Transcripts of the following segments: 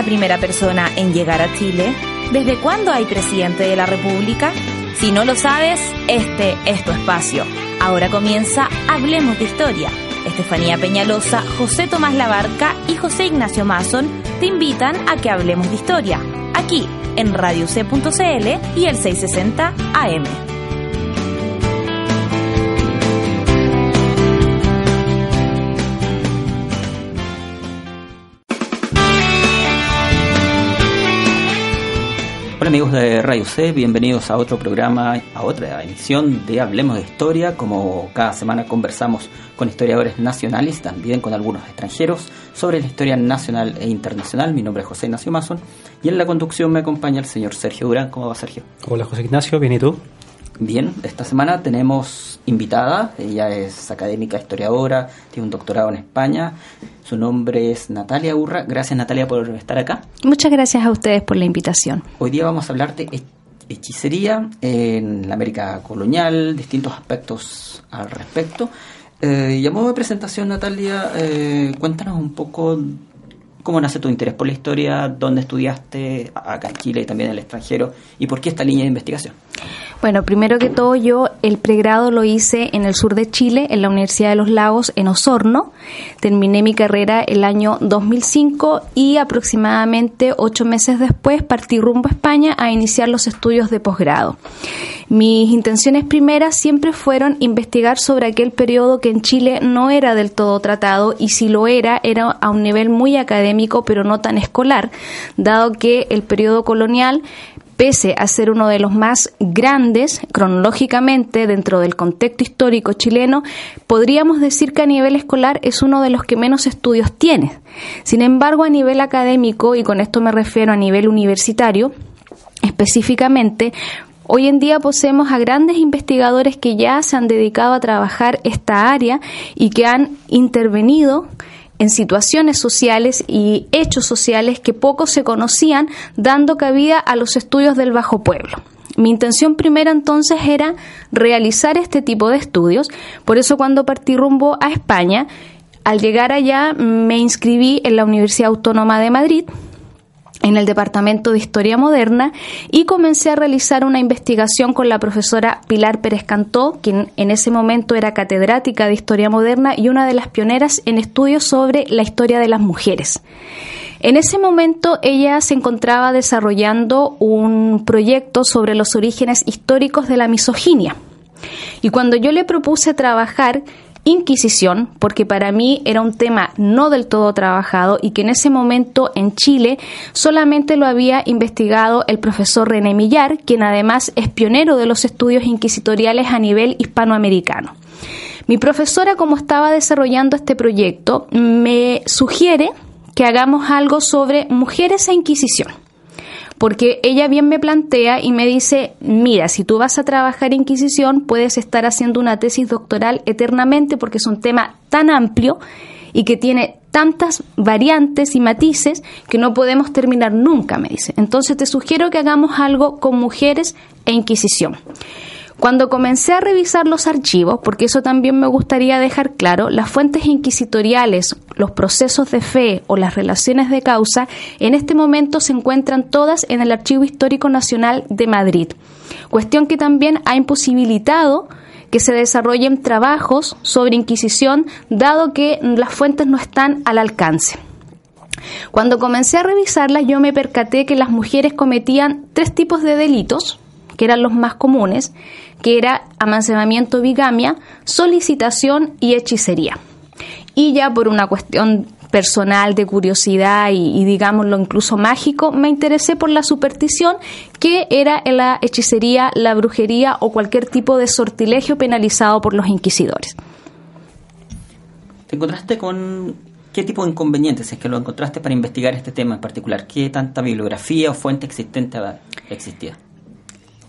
la primera persona en llegar a Chile? ¿Desde cuándo hay presidente de la República? Si no lo sabes, este es tu espacio. Ahora comienza Hablemos de Historia. Estefanía Peñalosa, José Tomás Labarca y José Ignacio Mason te invitan a que hablemos de historia, aquí en Radio C.cl y el 660 AM. Amigos de Radio C, bienvenidos a otro programa, a otra emisión de Hablemos de Historia. Como cada semana conversamos con historiadores nacionales también con algunos extranjeros sobre la historia nacional e internacional. Mi nombre es José Ignacio Mason y en la conducción me acompaña el señor Sergio Durán. ¿Cómo va Sergio? Hola José Ignacio, ¿bien y tú? Bien, esta semana tenemos invitada, ella es académica historiadora, tiene un doctorado en España, su nombre es Natalia Urra. Gracias Natalia por estar acá. Muchas gracias a ustedes por la invitación. Hoy día vamos a hablar de hechicería en la América colonial, distintos aspectos al respecto. Eh, y a modo de presentación, Natalia, eh, cuéntanos un poco cómo nace tu interés por la historia, dónde estudiaste acá en Chile y también en el extranjero y por qué esta línea de investigación. Bueno, primero que todo yo el pregrado lo hice en el sur de Chile, en la Universidad de los Lagos, en Osorno. Terminé mi carrera el año 2005 y aproximadamente ocho meses después partí rumbo a España a iniciar los estudios de posgrado. Mis intenciones primeras siempre fueron investigar sobre aquel periodo que en Chile no era del todo tratado y si lo era, era a un nivel muy académico pero no tan escolar, dado que el periodo colonial pese a ser uno de los más grandes cronológicamente dentro del contexto histórico chileno, podríamos decir que a nivel escolar es uno de los que menos estudios tiene. Sin embargo, a nivel académico, y con esto me refiero a nivel universitario, específicamente, Hoy en día poseemos a grandes investigadores que ya se han dedicado a trabajar esta área y que han intervenido en situaciones sociales y hechos sociales que poco se conocían, dando cabida a los estudios del bajo pueblo. Mi intención primera entonces era realizar este tipo de estudios, por eso cuando partí rumbo a España, al llegar allá me inscribí en la Universidad Autónoma de Madrid, en el Departamento de Historia Moderna y comencé a realizar una investigación con la profesora Pilar Pérez Cantó, quien en ese momento era catedrática de Historia Moderna y una de las pioneras en estudios sobre la historia de las mujeres. En ese momento ella se encontraba desarrollando un proyecto sobre los orígenes históricos de la misoginia. Y cuando yo le propuse trabajar Inquisición, porque para mí era un tema no del todo trabajado y que en ese momento en Chile solamente lo había investigado el profesor René Millar, quien además es pionero de los estudios inquisitoriales a nivel hispanoamericano. Mi profesora, como estaba desarrollando este proyecto, me sugiere que hagamos algo sobre mujeres e Inquisición porque ella bien me plantea y me dice, mira, si tú vas a trabajar Inquisición, puedes estar haciendo una tesis doctoral eternamente porque es un tema tan amplio y que tiene tantas variantes y matices que no podemos terminar nunca, me dice. Entonces te sugiero que hagamos algo con mujeres e Inquisición. Cuando comencé a revisar los archivos, porque eso también me gustaría dejar claro, las fuentes inquisitoriales, los procesos de fe o las relaciones de causa, en este momento se encuentran todas en el Archivo Histórico Nacional de Madrid. Cuestión que también ha imposibilitado que se desarrollen trabajos sobre Inquisición, dado que las fuentes no están al alcance. Cuando comencé a revisarlas, yo me percaté que las mujeres cometían tres tipos de delitos, que eran los más comunes, que era amancebamiento, bigamia, solicitación y hechicería. Y ya por una cuestión personal de curiosidad y, digámoslo incluso mágico, me interesé por la superstición, que era la hechicería, la brujería o cualquier tipo de sortilegio penalizado por los inquisidores. ¿Te encontraste con qué tipo de inconvenientes es que lo encontraste para investigar este tema en particular? ¿Qué tanta bibliografía o fuente existente existía?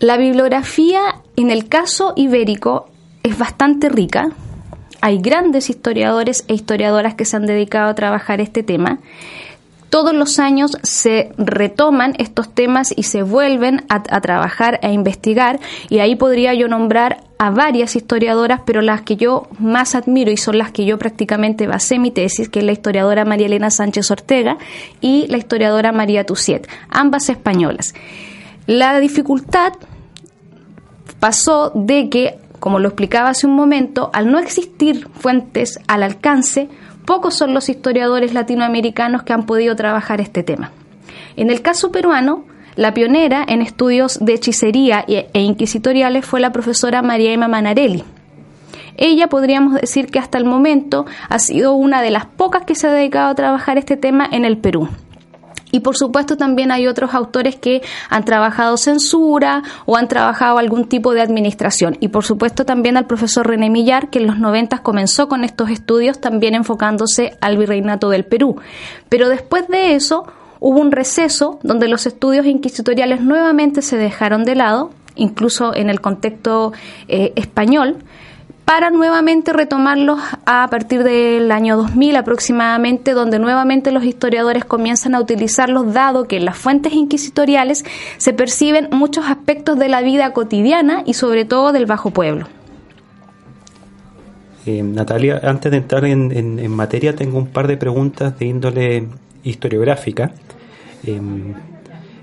La bibliografía en el caso ibérico es bastante rica. Hay grandes historiadores e historiadoras que se han dedicado a trabajar este tema. Todos los años se retoman estos temas y se vuelven a, trabajar, a investigar, y ahí podría yo nombrar a varias historiadoras, pero las que yo más admiro y son las que yo prácticamente basé mi tesis, que es la historiadora María Elena Sánchez Ortega y la historiadora María Tuciet, ambas españolas. La dificultad pasó de que, como lo explicaba hace un momento, al no existir fuentes al alcance, pocos son los historiadores latinoamericanos que han podido trabajar este tema. En el caso peruano, la pionera en estudios de hechicería e inquisitoriales fue la profesora María Emma Manarelli. Ella podríamos decir que hasta el momento ha sido una de las pocas que se ha dedicado a trabajar este tema en el Perú. Y por supuesto también hay otros autores que han trabajado censura o han trabajado algún tipo de administración. Y por supuesto también al profesor René Millar, que en los 90 comenzó con estos estudios también enfocándose al virreinato del Perú. Pero después de eso hubo un receso donde los estudios inquisitoriales nuevamente se dejaron de lado, incluso en el contexto eh, español, para nuevamente retomarlos a partir del año 2000 aproximadamente, donde nuevamente los historiadores comienzan a utilizarlos, dado que en las fuentes inquisitoriales se perciben muchos aspectos de la vida cotidiana y sobre todo del bajo pueblo. Eh, Natalia, antes de entrar en materia, tengo un par de preguntas de índole historiográfica. Em,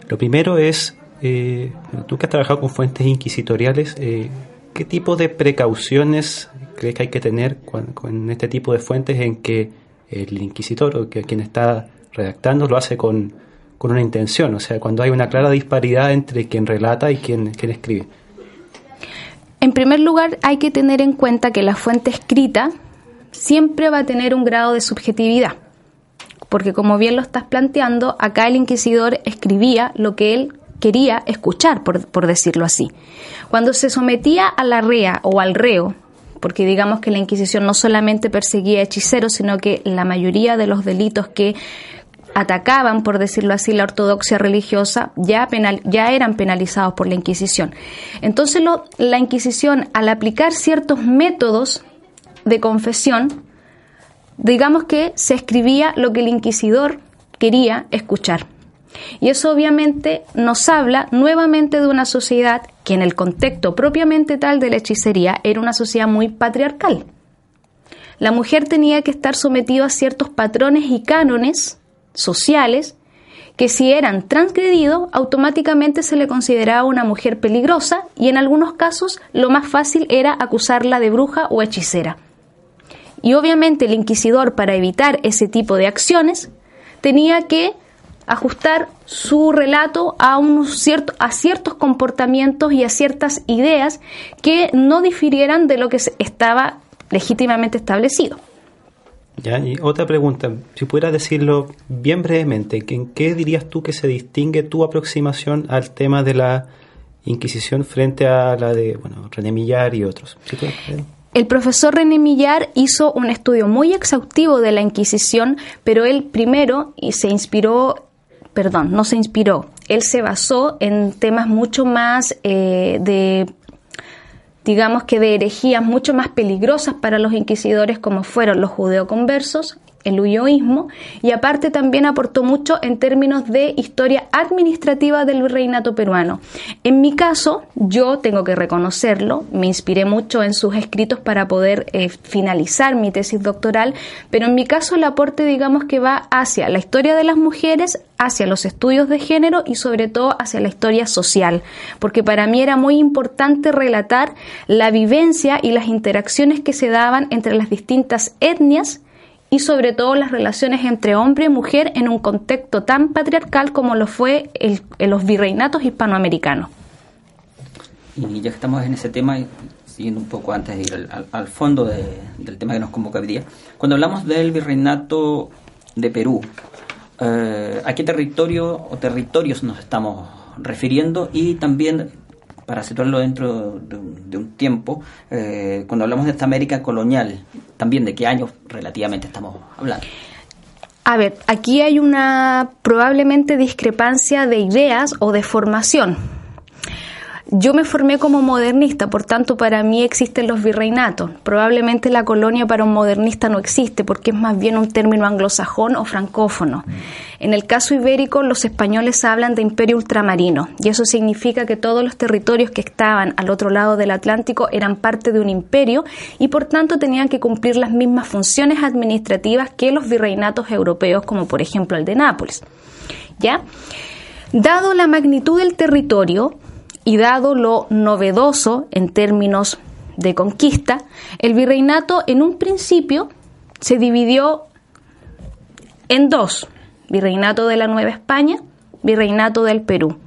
lo primero es, eh, tú que has trabajado con fuentes inquisitoriales, eh, ¿qué tipo de precauciones crees que hay que tener con, este tipo de fuentes en que el inquisitor o que quien está redactando lo hace con, con, una intención? O sea, cuando hay una clara disparidad entre quien relata y quien, quien escribe. En primer lugar, hay que tener en cuenta que la fuente escrita siempre va a tener un grado de subjetividad porque como bien lo estás planteando, acá el inquisidor escribía lo que él quería escuchar, por, decirlo así. Cuando se sometía a la rea o al reo, porque digamos que la Inquisición no solamente perseguía hechiceros, sino que la mayoría de los delitos que atacaban, por decirlo así, la ortodoxia religiosa, ya, penal, ya eran penalizados por la Inquisición. Entonces la Inquisición, al aplicar ciertos métodos de confesión, digamos que se escribía lo que el inquisidor quería escuchar. Y eso obviamente nos habla nuevamente de una sociedad que en el contexto propiamente tal de la hechicería era una sociedad muy patriarcal. La mujer tenía que estar sometida a ciertos patrones y cánones sociales que si eran transgredidos automáticamente se le consideraba una mujer peligrosa y en algunos casos lo más fácil era acusarla de bruja o hechicera. Y obviamente el inquisidor, para evitar ese tipo de acciones, tenía que ajustar su relato a, cierto, a ciertos comportamientos y a ciertas ideas que no difirieran de lo que estaba legítimamente establecido. Ya, y otra pregunta, si pudieras decirlo bien brevemente, ¿en qué dirías tú que se distingue tu aproximación al tema de la Inquisición frente a la de bueno, René Millar y otros? El profesor René Millar hizo un estudio muy exhaustivo de la Inquisición, pero él primero se inspiró, perdón, no se inspiró, él se basó en temas mucho más eh, de digamos que de herejías mucho más peligrosas para los inquisidores como fueron los judeoconversos, el huyoísmo y aparte también aportó mucho en términos de historia administrativa del virreinato peruano. En mi caso, yo tengo que reconocerlo, me inspiré mucho en sus escritos para poder eh, finalizar mi tesis doctoral, pero en mi caso el aporte digamos que va hacia la historia de las mujeres, hacia los estudios de género y sobre todo hacia la historia social, porque para mí era muy importante relatar la vivencia y las interacciones que se daban entre las distintas etnias y sobre todo las relaciones entre hombre y mujer en un contexto tan patriarcal como lo fue el, en los virreinatos hispanoamericanos. Y ya que estamos en ese tema, siguiendo un poco antes de ir al, fondo del tema que nos convoca hoy día, cuando hablamos del virreinato de Perú, eh, ¿a qué territorio o territorios nos estamos refiriendo? Y también para situarlo dentro de, un tiempo, eh, cuando hablamos de esta América colonial, también de qué años relativamente estamos hablando. A ver, aquí hay una probablemente discrepancia de ideas o de formación. Yo me formé como modernista, por tanto para mí existen los virreinatos. Probablemente la colonia para un modernista no existe porque es más bien un término anglosajón o francófono. En el caso ibérico, los españoles hablan de imperio ultramarino, y eso significa que todos los territorios que estaban al otro lado del Atlántico eran parte de un imperio y por tanto tenían que cumplir las mismas funciones administrativas que los virreinatos europeos, como por ejemplo el de Nápoles. ¿Ya? Dado la magnitud del territorio y dado lo novedoso en términos de conquista, el virreinato en un principio se dividió en dos, Virreinato de la Nueva España, Virreinato del Perú.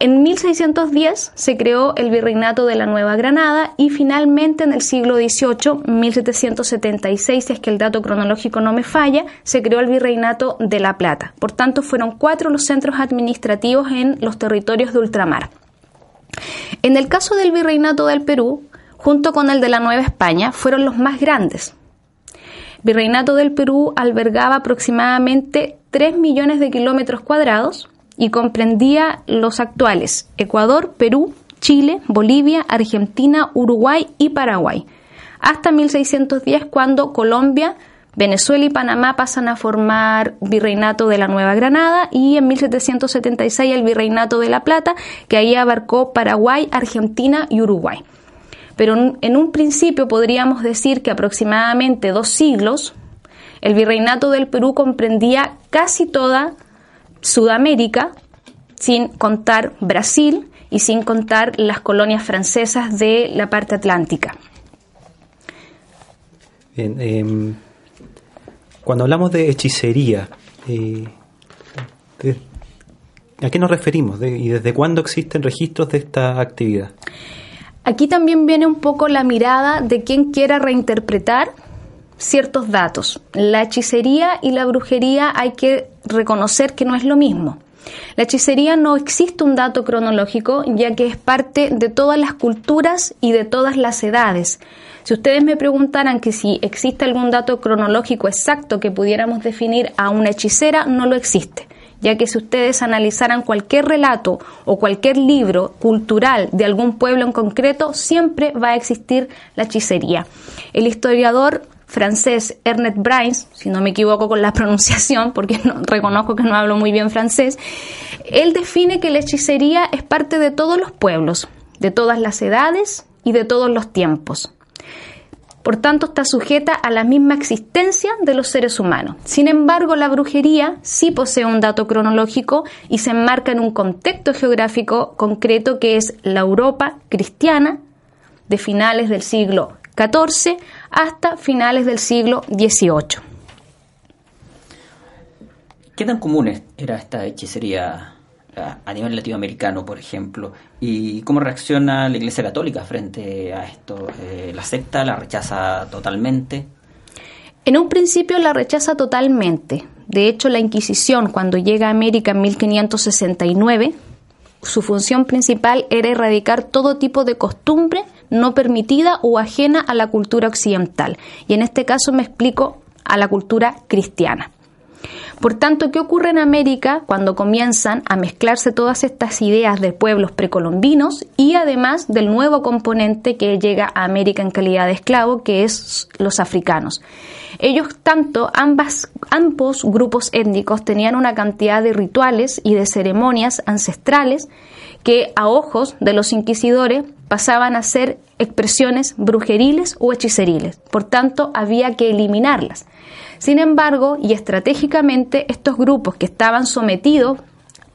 En 1610 se creó el Virreinato de la Nueva Granada y finalmente en el siglo XVIII, 1776, si es que el dato cronológico no me falla, se creó el Virreinato de La Plata. Por tanto, fueron cuatro los centros administrativos en los territorios de ultramar. En el caso del Virreinato del Perú, junto con el de la Nueva España, fueron los más grandes, Virreinato del Perú albergaba aproximadamente 3 millones de kilómetros cuadrados y comprendía los actuales Ecuador, Perú, Chile, Bolivia, Argentina, Uruguay y Paraguay, hasta 1610 cuando Colombia, Venezuela y Panamá pasan a formar Virreinato de la Nueva Granada y en 1776 el Virreinato de la Plata, que ahí abarcó Paraguay, Argentina y Uruguay. Pero en un principio podríamos decir que aproximadamente dos siglos el virreinato del Perú comprendía casi toda Sudamérica, sin contar Brasil y sin contar las colonias francesas de la parte atlántica. Em, cuando hablamos de hechicería, eh, ¿a qué nos referimos y desde cuándo existen registros de esta actividad? Aquí también viene un poco la mirada de quien quiera reinterpretar ciertos datos. La hechicería y la brujería hay que reconocer que no es lo mismo. La hechicería no existe un dato cronológico, ya que es parte de todas las culturas y de todas las edades. Si ustedes me preguntaran que si existe algún dato cronológico exacto que pudiéramos definir a una hechicera, no lo existe ya que si ustedes analizaran cualquier relato o cualquier libro cultural de algún pueblo en concreto, siempre va a existir la hechicería. El historiador francés Ernest Brains, si no me equivoco con la pronunciación, porque reconozco que no hablo muy bien francés, él define que la hechicería es parte de todos los pueblos, de todas las edades y de todos los tiempos. Por tanto, está sujeta a la misma existencia de los seres humanos. Sin embargo, la brujería sí posee un dato cronológico y se enmarca en un contexto geográfico concreto que es la Europa cristiana de finales del siglo XIV hasta finales del siglo XVIII. ¿Qué tan común era esta hechicería a nivel latinoamericano, por ejemplo, y cómo reacciona la Iglesia Católica frente a esto. Eh, ¿La secta la rechaza totalmente? En un principio la rechaza totalmente. De hecho, la Inquisición, cuando llega a América en 1569, su función principal era erradicar todo tipo de costumbre no permitida o ajena a la cultura occidental. Y en este caso me explico a la cultura cristiana. Por tanto, ¿qué ocurre en América cuando comienzan a mezclarse todas estas ideas de pueblos precolombinos y además del nuevo componente que llega a América en calidad de esclavo, que es los africanos? Ellos tanto, ambas, ambos grupos étnicos tenían una cantidad de rituales y de ceremonias ancestrales que a ojos de los inquisidores pasaban a ser expresiones brujeriles o hechiceriles. Por tanto, había que eliminarlas. Sin embargo, y estratégicamente, estos grupos que estaban sometidos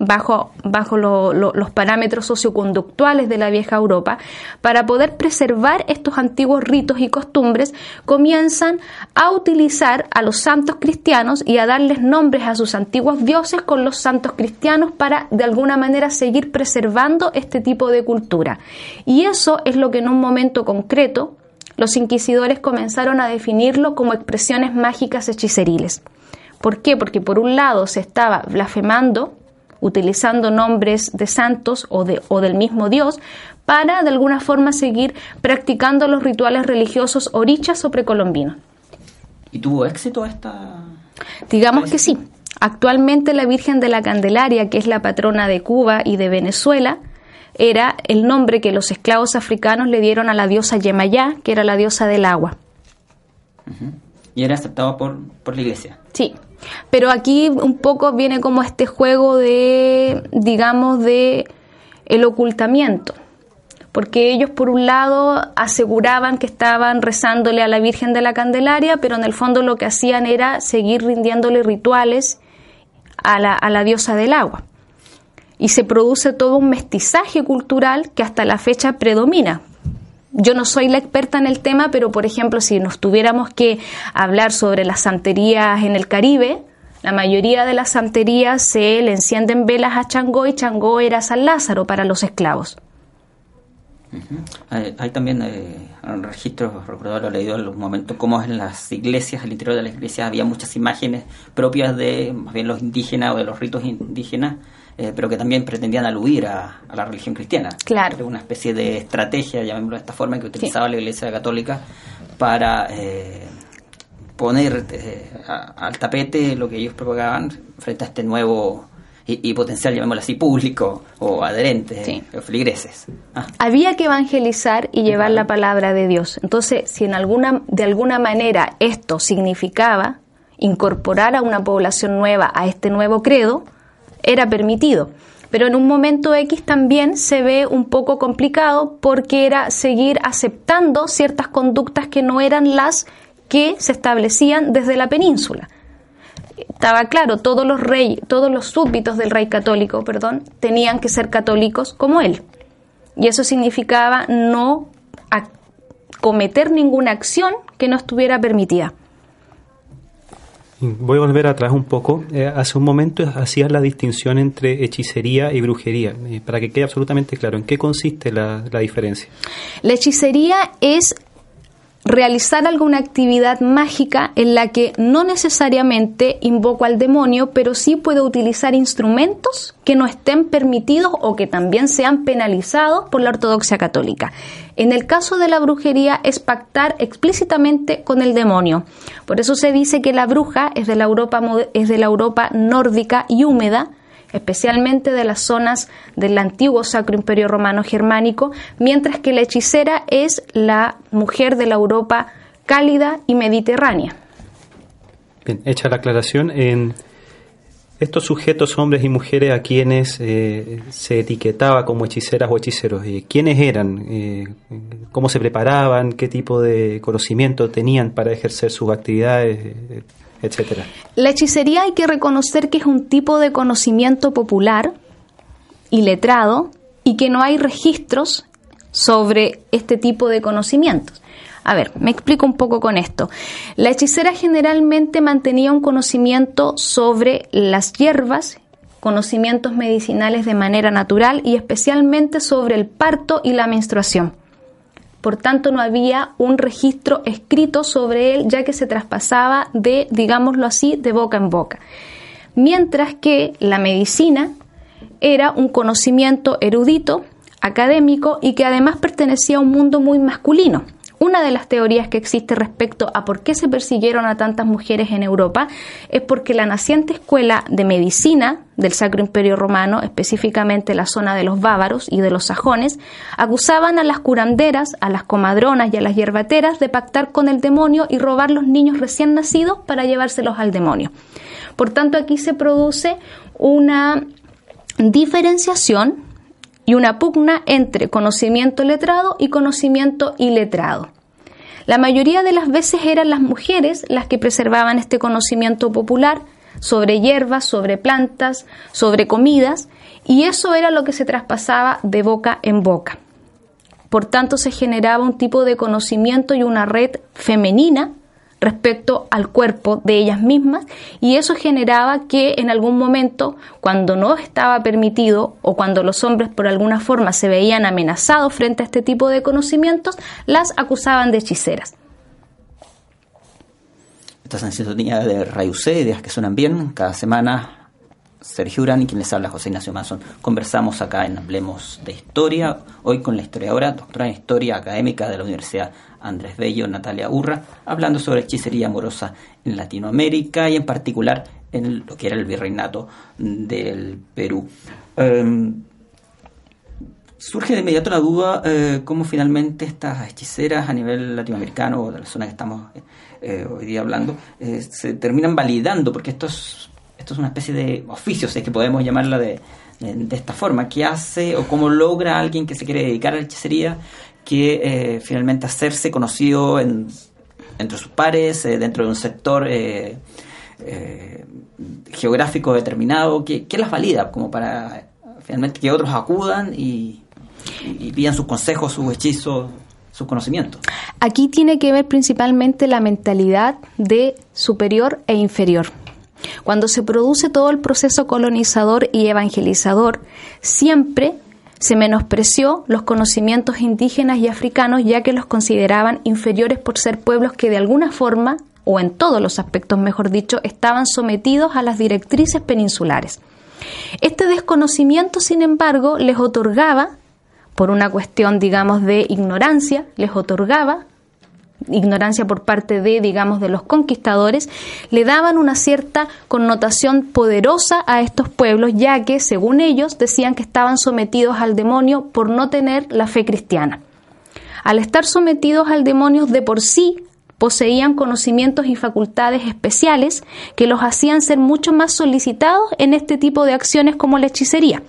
bajo, bajo los parámetros socioconductuales de la vieja Europa, para poder preservar estos antiguos ritos y costumbres, comienzan a utilizar a los santos cristianos y a darles nombres a sus antiguos dioses con los santos cristianos para de alguna manera seguir preservando este tipo de cultura. Y eso es lo que en un momento concreto los inquisidores comenzaron a definirlo como expresiones mágicas hechiceriles. ¿Por qué? Porque por un lado se estaba blasfemando, utilizando nombres de santos o, de, o del mismo Dios, para de alguna forma seguir practicando los rituales religiosos orichas o precolombinos. ¿Y tuvo éxito esta...? Digamos que sí. Actualmente la Virgen de la Candelaria, que es la patrona de Cuba y de Venezuela, era el nombre que los esclavos africanos le dieron a la diosa Yemayá, que era la diosa del agua. Y era aceptado por, por la iglesia. Sí, pero aquí un poco viene como este juego de, digamos, de el ocultamiento. Porque ellos, por un lado, aseguraban que estaban rezándole a la Virgen de la Candelaria, pero en el fondo lo que hacían era seguir rindiéndole rituales a la, a la diosa del agua. Y se produce todo un mestizaje cultural que hasta la fecha predomina. Yo no soy la experta en el tema, pero por ejemplo, si nos tuviéramos que hablar sobre las santerías en el Caribe, la mayoría de las santerías se le encienden velas a Changó y Changó era San Lázaro para los esclavos. Hay, también eh, registros, recuerdo lo leído en los momentos, como en las iglesias, al interior de las iglesias había muchas imágenes propias de más bien los indígenas o de los ritos indígenas, eh, pero que también pretendían aludir a, la religión cristiana. Claro. Una especie de estrategia, llamémoslo de esta forma, que utilizaba la iglesia católica para... Eh, poner eh, al tapete lo que ellos propagaban frente a este nuevo y, potencial, llamémoslo así, público o adherente, o feligreses. Ah. Había que evangelizar y llevar la palabra de Dios. Entonces, si en alguna, de alguna manera esto significaba incorporar a una población nueva a este nuevo credo, era permitido. Pero en un momento X también se ve un poco complicado porque era seguir aceptando ciertas conductas que no eran las que se establecían desde la península. Estaba claro, todos los reyes, todos los súbditos del rey católico, perdón, tenían que ser católicos como él. Y eso significaba no cometer ninguna acción que no estuviera permitida. Voy a volver atrás un poco. Eh, hace un momento hacías la distinción entre hechicería y brujería. Eh, para que quede absolutamente claro, ¿en qué consiste la, la diferencia? La hechicería es realizar alguna actividad mágica en la que no necesariamente invoco al demonio, pero sí puedo utilizar instrumentos que no estén permitidos o que también sean penalizados por la ortodoxia católica. En el caso de la brujería es pactar explícitamente con el demonio. Por eso se dice que la bruja es de la Europa, es de la Europa nórdica y húmeda, especialmente de las zonas del antiguo Sacro Imperio Romano Germánico, mientras que la hechicera es la mujer de la Europa cálida y mediterránea. Bien, hecha la aclaración, en estos sujetos, hombres y mujeres a quienes eh, se etiquetaba como hechiceras o hechiceros, eh, ¿quiénes eran? Eh, ¿Cómo se preparaban? ¿Qué tipo de conocimiento tenían para ejercer sus actividades? La hechicería hay que reconocer que es un tipo de conocimiento popular y letrado y que no hay registros sobre este tipo de conocimientos. A ver, me explico un poco con esto. La hechicera generalmente mantenía un conocimiento sobre las hierbas, conocimientos medicinales de manera natural y especialmente sobre el parto y la menstruación por tanto no había un registro escrito sobre él ya que se traspasaba de, digámoslo así, de boca en boca. Mientras que la medicina era un conocimiento erudito, académico y que además pertenecía a un mundo muy masculino. Una de las teorías que existe respecto a por qué se persiguieron a tantas mujeres en Europa es porque la naciente escuela de medicina del Sacro Imperio Romano, específicamente la zona de los bávaros y de los sajones, acusaban a las curanderas, a las comadronas y a las hierbateras de pactar con el demonio y robar los niños recién nacidos para llevárselos al demonio. Por tanto, aquí se produce una diferenciación y una pugna entre conocimiento letrado y conocimiento iletrado. La mayoría de las veces eran las mujeres las que preservaban este conocimiento popular sobre hierbas, sobre plantas, sobre comidas, y eso era lo que se traspasaba de boca en boca. Por tanto, se generaba un tipo de conocimiento y una red femenina respecto al cuerpo de ellas mismas y eso generaba que en algún momento, cuando no estaba permitido o cuando los hombres por alguna forma se veían amenazados frente a este tipo de conocimientos, las acusaban de hechiceras. Estás en sintonía de Rayucé, ideas que suenan bien. Cada semana Sergio Urán y quien les habla José Ignacio Mason. Conversamos acá en Hablemos de Historia, hoy con la historiadora, doctora en Historia Académica de la Universidad Andrés Bello, Natalia Urra, hablando sobre hechicería amorosa en Latinoamérica y en particular en lo que era el virreinato del Perú. Em, Surge de inmediato la duda eh, cómo finalmente estas hechiceras a nivel latinoamericano o de la zona que estamos eh, hoy día hablando eh, se terminan validando, porque esto es, esto es una especie de oficio, si es que podemos llamarla de, de, esta forma. ¿Qué hace o cómo logra alguien que se quiere dedicar a la hechicería que finalmente hacerse conocido en, entre sus pares, dentro de un sector geográfico determinado? ¿Qué, ¿Qué las valida como para finalmente que otros acudan y, pidan sus consejos, sus hechizos, sus conocimientos. Aquí tiene que ver principalmente la mentalidad de superior e inferior. Cuando se produce todo el proceso colonizador y evangelizador, siempre se menospreció los conocimientos indígenas y africanos ya que los consideraban inferiores por ser pueblos que de alguna forma, o en todos los aspectos mejor dicho, estaban sometidos a las directrices peninsulares. Este desconocimiento, sin embargo, les otorgaba por una cuestión, digamos, de ignorancia, les otorgaba ignorancia por parte de, digamos, de los conquistadores, le daban una cierta connotación poderosa a estos pueblos, ya que, según ellos, decían que estaban sometidos al demonio por no tener la fe cristiana. Al estar sometidos al demonio de por sí, poseían conocimientos y facultades especiales que los hacían ser mucho más solicitados en este tipo de acciones como la hechicería.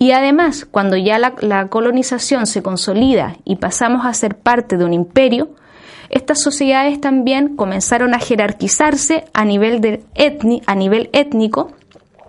Y además, cuando ya la, colonización se consolida y pasamos a ser parte de un imperio, estas sociedades también comenzaron a jerarquizarse a nivel, de etni, a nivel étnico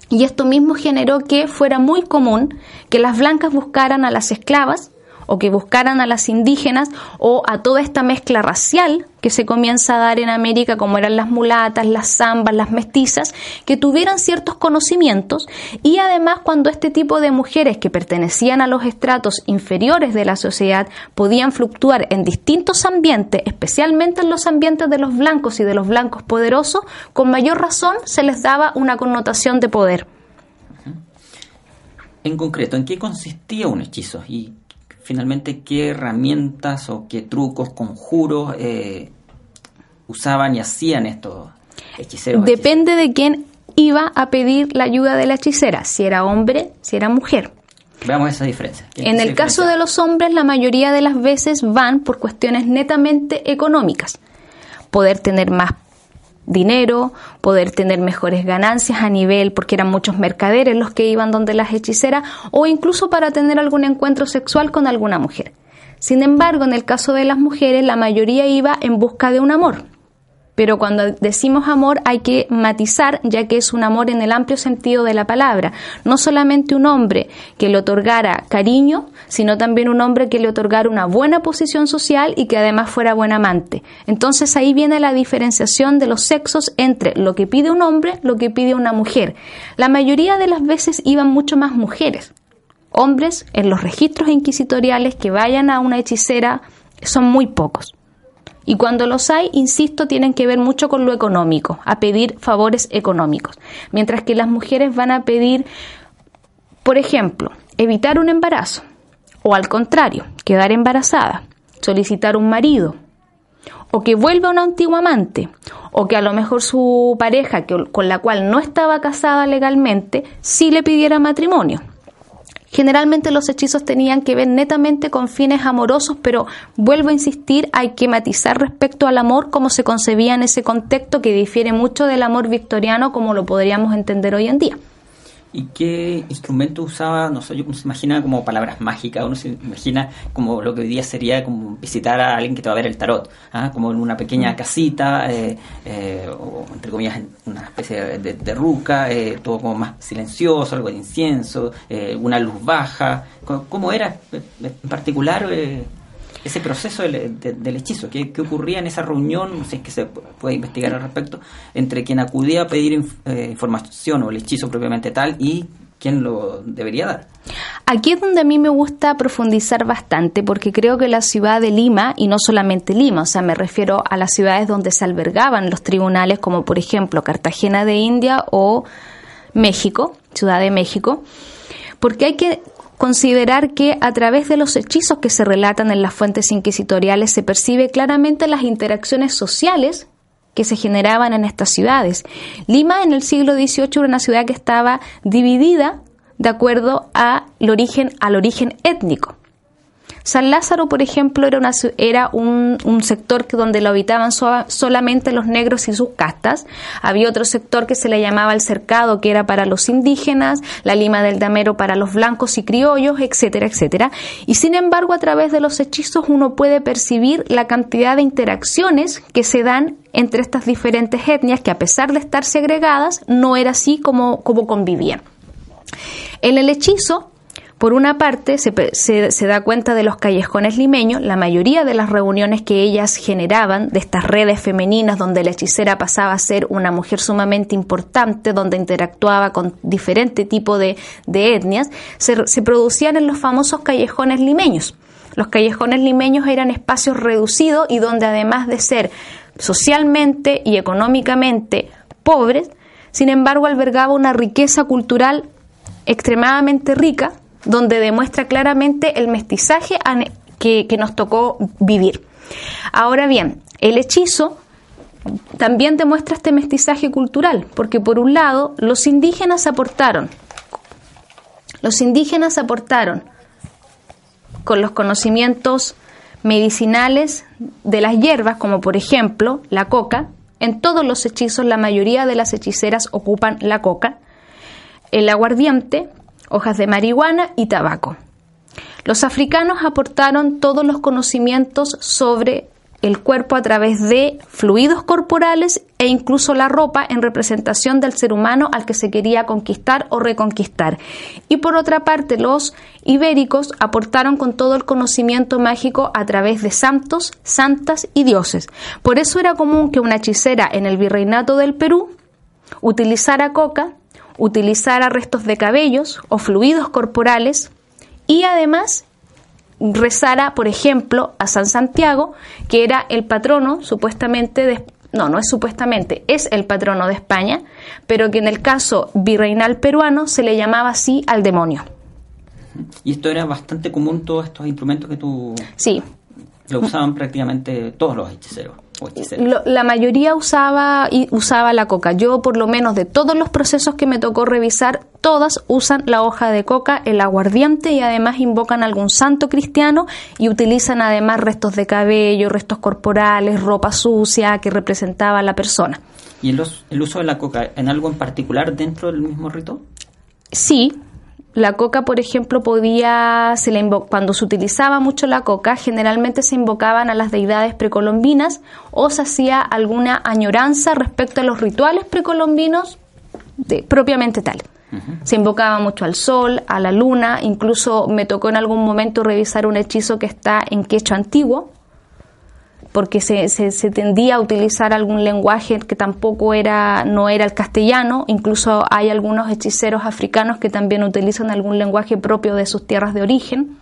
y esto mismo generó que fuera muy común que las blancas buscaran a las esclavas o que buscaran a las indígenas o a toda esta mezcla racial que se comienza a dar en América, como eran las mulatas, las zambas, las mestizas, que tuvieran ciertos conocimientos y además cuando este tipo de mujeres que pertenecían a los estratos inferiores de la sociedad podían fluctuar en distintos ambientes, especialmente en los ambientes de los blancos y de los blancos poderosos, con mayor razón se les daba una connotación de poder. En concreto, ¿en qué consistía un hechizo finalmente qué herramientas o qué trucos, conjuros eh, usaban y hacían estos hechiceros. Depende de quién iba a pedir la ayuda de la hechicera, si era hombre, si era mujer. Veamos esa diferencia. En el caso de los hombres, la mayoría de las veces van por cuestiones netamente económicas. Poder tener más dinero, poder tener mejores ganancias a nivel, porque eran muchos mercaderes los que iban donde las hechiceras, o incluso para tener algún encuentro sexual con alguna mujer. Sin embargo, en el caso de las mujeres, la mayoría iba en busca de un amor, pero cuando decimos amor hay que matizar, ya que es un amor en el amplio sentido de la palabra. No solamente un hombre que le otorgara cariño, sino también un hombre que le otorgara una buena posición social y que además fuera buen amante. Entonces ahí viene la diferenciación de los sexos entre lo que pide un hombre, lo que pide una mujer. La mayoría de las veces iban mucho más mujeres. Hombres en los registros inquisitoriales que vayan a una hechicera son muy pocos. Y cuando los hay, insisto, tienen que ver mucho con lo económico, a pedir favores económicos. Mientras que las mujeres van a pedir, por ejemplo, evitar un embarazo, o al contrario, quedar embarazada, solicitar un marido, o que vuelva un antiguo amante, o que a lo mejor su pareja con la cual no estaba casada legalmente sí le pidiera matrimonio. Generalmente los hechizos tenían que ver netamente con fines amorosos, pero vuelvo a insistir, hay que matizar respecto al amor como se concebía en ese contexto que difiere mucho del amor victoriano como lo podríamos entender hoy en día. ¿Y qué instrumento usaba? No sé, yo se imagina como palabras mágicas, uno se imagina como lo que hoy día sería como visitar a alguien que te va a ver el tarot, ¿ah? como en una pequeña mm. casita, eh, eh, o entre comillas, una especie de, ruca, eh, todo como más silencioso, algo de incienso, una luz baja. ¿Cómo, era en particular ese proceso del, hechizo, ¿qué, ocurría en esa reunión, si es que se puede investigar al respecto, entre quien acudía a pedir eh, información o el hechizo propiamente tal y quien lo debería dar. Aquí es donde a mí me gusta profundizar bastante porque creo que la ciudad de Lima, y no solamente Lima, o sea, me refiero a las ciudades donde se albergaban los tribunales, como por ejemplo Cartagena de India o México, Ciudad de México, porque hay que considerar que a través de los hechizos que se relatan en las fuentes inquisitoriales se percibe claramente las interacciones sociales que se generaban en estas ciudades. Lima en el siglo XVIII era una ciudad que estaba dividida de acuerdo origen, al origen étnico. San Lázaro, por ejemplo, era, una, era un, sector que donde lo habitaban solamente los negros y sus castas. Había otro sector que se le llamaba el cercado, que era para los indígenas, la lima del damero para los blancos y criollos, etcétera, etcétera. Y sin embargo, a través de los hechizos uno puede percibir la cantidad de interacciones que se dan entre estas diferentes etnias que a pesar de estar segregadas, no era así como, como convivían. En el hechizo por una parte, se, da cuenta de los callejones limeños, la mayoría de las reuniones que ellas generaban, de estas redes femeninas donde la hechicera pasaba a ser una mujer sumamente importante, donde interactuaba con diferente tipo de, etnias, se, se producían en los famosos callejones limeños. Los callejones limeños eran espacios reducidos y donde además de ser socialmente y económicamente pobres, sin embargo albergaba una riqueza cultural extremadamente rica donde demuestra claramente el mestizaje que, nos tocó vivir. Ahora bien, el hechizo también demuestra este mestizaje cultural, porque por un lado los indígenas aportaron, los indígenas aportaron con los conocimientos medicinales de las hierbas, como por ejemplo la coca, en todos los hechizos la mayoría de las hechiceras ocupan la coca, el aguardiente, hojas de marihuana y tabaco. Los africanos aportaron todos los conocimientos sobre el cuerpo a través de fluidos corporales e incluso la ropa en representación del ser humano al que se quería conquistar o reconquistar. Y por otra parte, los ibéricos aportaron con todo el conocimiento mágico a través de santos, santas y dioses. Por eso era común que una hechicera en el virreinato del Perú utilizara coca utilizar restos de cabellos o fluidos corporales y además rezara, por ejemplo, a San Santiago, que era el patrono supuestamente de, no, no es supuestamente, es el patrono de España, pero que en el caso virreinal peruano se le llamaba así al demonio. Y esto era bastante común, todos estos instrumentos que tú... Sí. Lo usaban prácticamente todos los hechiceros la mayoría usaba, y usaba la coca. Yo, por lo menos, de todos los procesos que me tocó revisar, todas usan la hoja de coca, el aguardiente y además invocan algún santo cristiano y utilizan además restos de cabello, restos corporales, ropa sucia que representaba a la persona. ¿Y el, el uso de la coca en algo en particular dentro del mismo rito? Sí, la coca, por ejemplo, podía, se cuando se utilizaba mucho la coca, generalmente se invocaban a las deidades precolombinas o se hacía alguna añoranza respecto a los rituales precolombinos de, propiamente tal. Se invocaba mucho al sol, a la luna, incluso me tocó en algún momento revisar un hechizo que está en quechua antiguo, porque se, tendía a utilizar algún lenguaje que tampoco era, no era el castellano, incluso hay algunos hechiceros africanos que también utilizan algún lenguaje propio de sus tierras de origen.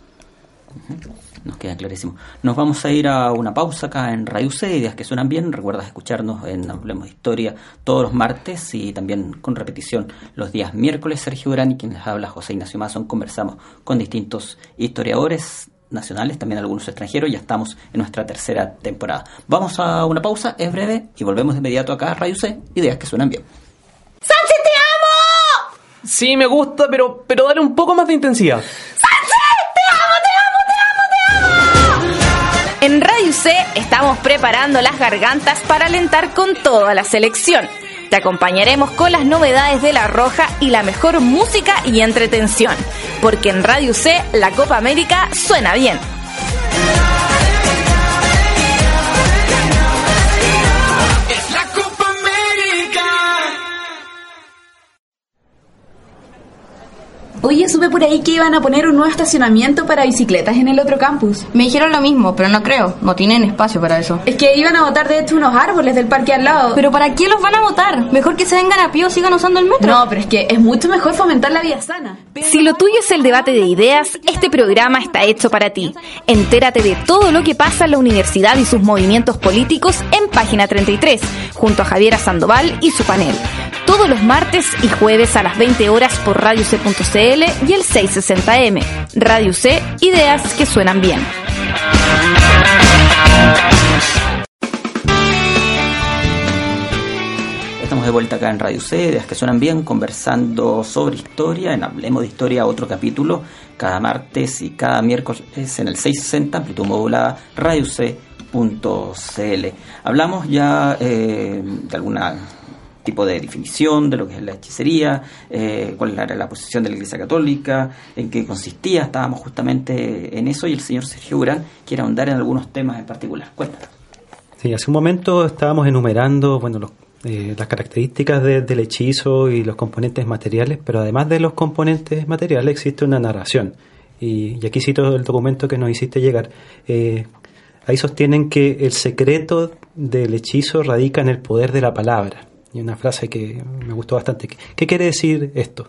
Nos queda clarísimo. Nos vamos a ir a una pausa acá en Radio C, ideas que suenan bien. Recuerdas escucharnos en Hablemos Historia todos los martes y también con repetición los días miércoles. Sergio Durán y quien les habla José Ignacio Mazón. Conversamos con distintos historiadores nacionales, también algunos extranjeros, ya estamos en nuestra tercera temporada. Vamos a una pausa, es breve, y volvemos de inmediato acá a Radio C, ideas que suenan bien. ¡Sánchez, te amo! Sí, me gusta, pero, pero dale un poco más de intensidad. ¡Sánchez, te amo, te amo, te amo, te amo! En Radio C estamos preparando las gargantas para alentar con toda la selección. Te acompañaremos con las novedades de La Roja y la mejor música y entretención, porque en Radio C la Copa América suena bien. Oye, supe por ahí que iban a poner un nuevo estacionamiento para bicicletas en el otro campus. Me dijeron lo mismo, pero no creo. No tienen espacio para eso. Es que iban a botar de hecho unos árboles del parque al lado. ¿Pero para qué los van a botar? Mejor que se vengan a pie o sigan usando el metro. No, pero es que es mucho mejor fomentar la vida sana. Si lo tuyo es el debate de ideas, este programa está hecho para ti. Entérate de todo lo que pasa en la universidad y sus movimientos políticos en página 33, junto a Javiera Sandoval y su panel todos los martes y jueves a las 20 horas por Radio C.cl y el 660M. Radio C, ideas que suenan bien. Estamos de vuelta acá en Radio C, Ideas que suenan bien, conversando sobre historia, en Hablemos de Historia, otro capítulo, cada martes y cada miércoles en el 660, amplitud modulada, Radio C.cl. Hablamos ya eh, de alguna tipo de definición de lo que es la hechicería, eh, cuál era la posición de la Iglesia Católica, en qué consistía, estábamos justamente en eso y el señor Sergio Urán quiere ahondar en algunos temas en particular. Cuéntanos. Hace un momento estábamos enumerando bueno, los, eh, las características de, del hechizo y los componentes materiales, pero además de los componentes materiales existe una narración. Y, y aquí cito el documento que nos hiciste llegar. Eh, ahí sostienen que el secreto del hechizo radica en el poder de la palabra y una frase que me gustó bastante. ¿Qué quiere decir esto?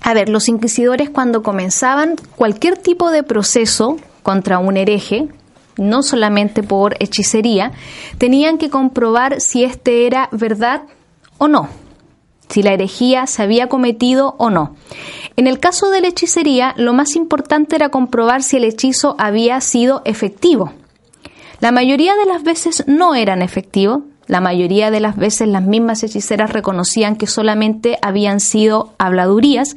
A ver, los inquisidores cuando comenzaban cualquier tipo de proceso contra un hereje, no solamente por hechicería, tenían que comprobar si este era verdad o no, si la herejía se había cometido o no. En el caso de la hechicería, lo más importante era comprobar si el hechizo había sido efectivo. La mayoría de las veces no eran efectivos, la mayoría de las veces las mismas hechiceras reconocían que solamente habían sido habladurías.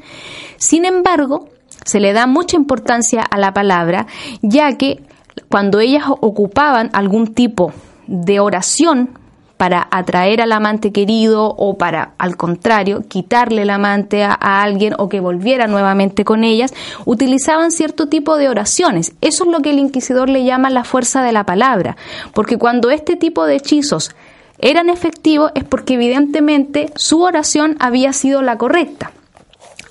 Sin embargo, se le da mucha importancia a la palabra, ya que cuando ellas ocupaban algún tipo de oración para atraer al amante querido o para, al contrario, quitarle el amante a, a, alguien o que volviera nuevamente con ellas, utilizaban cierto tipo de oraciones. Eso es lo que el inquisidor le llama la fuerza de la palabra, porque cuando este tipo de hechizos eran efectivos es porque evidentemente su oración había sido la correcta.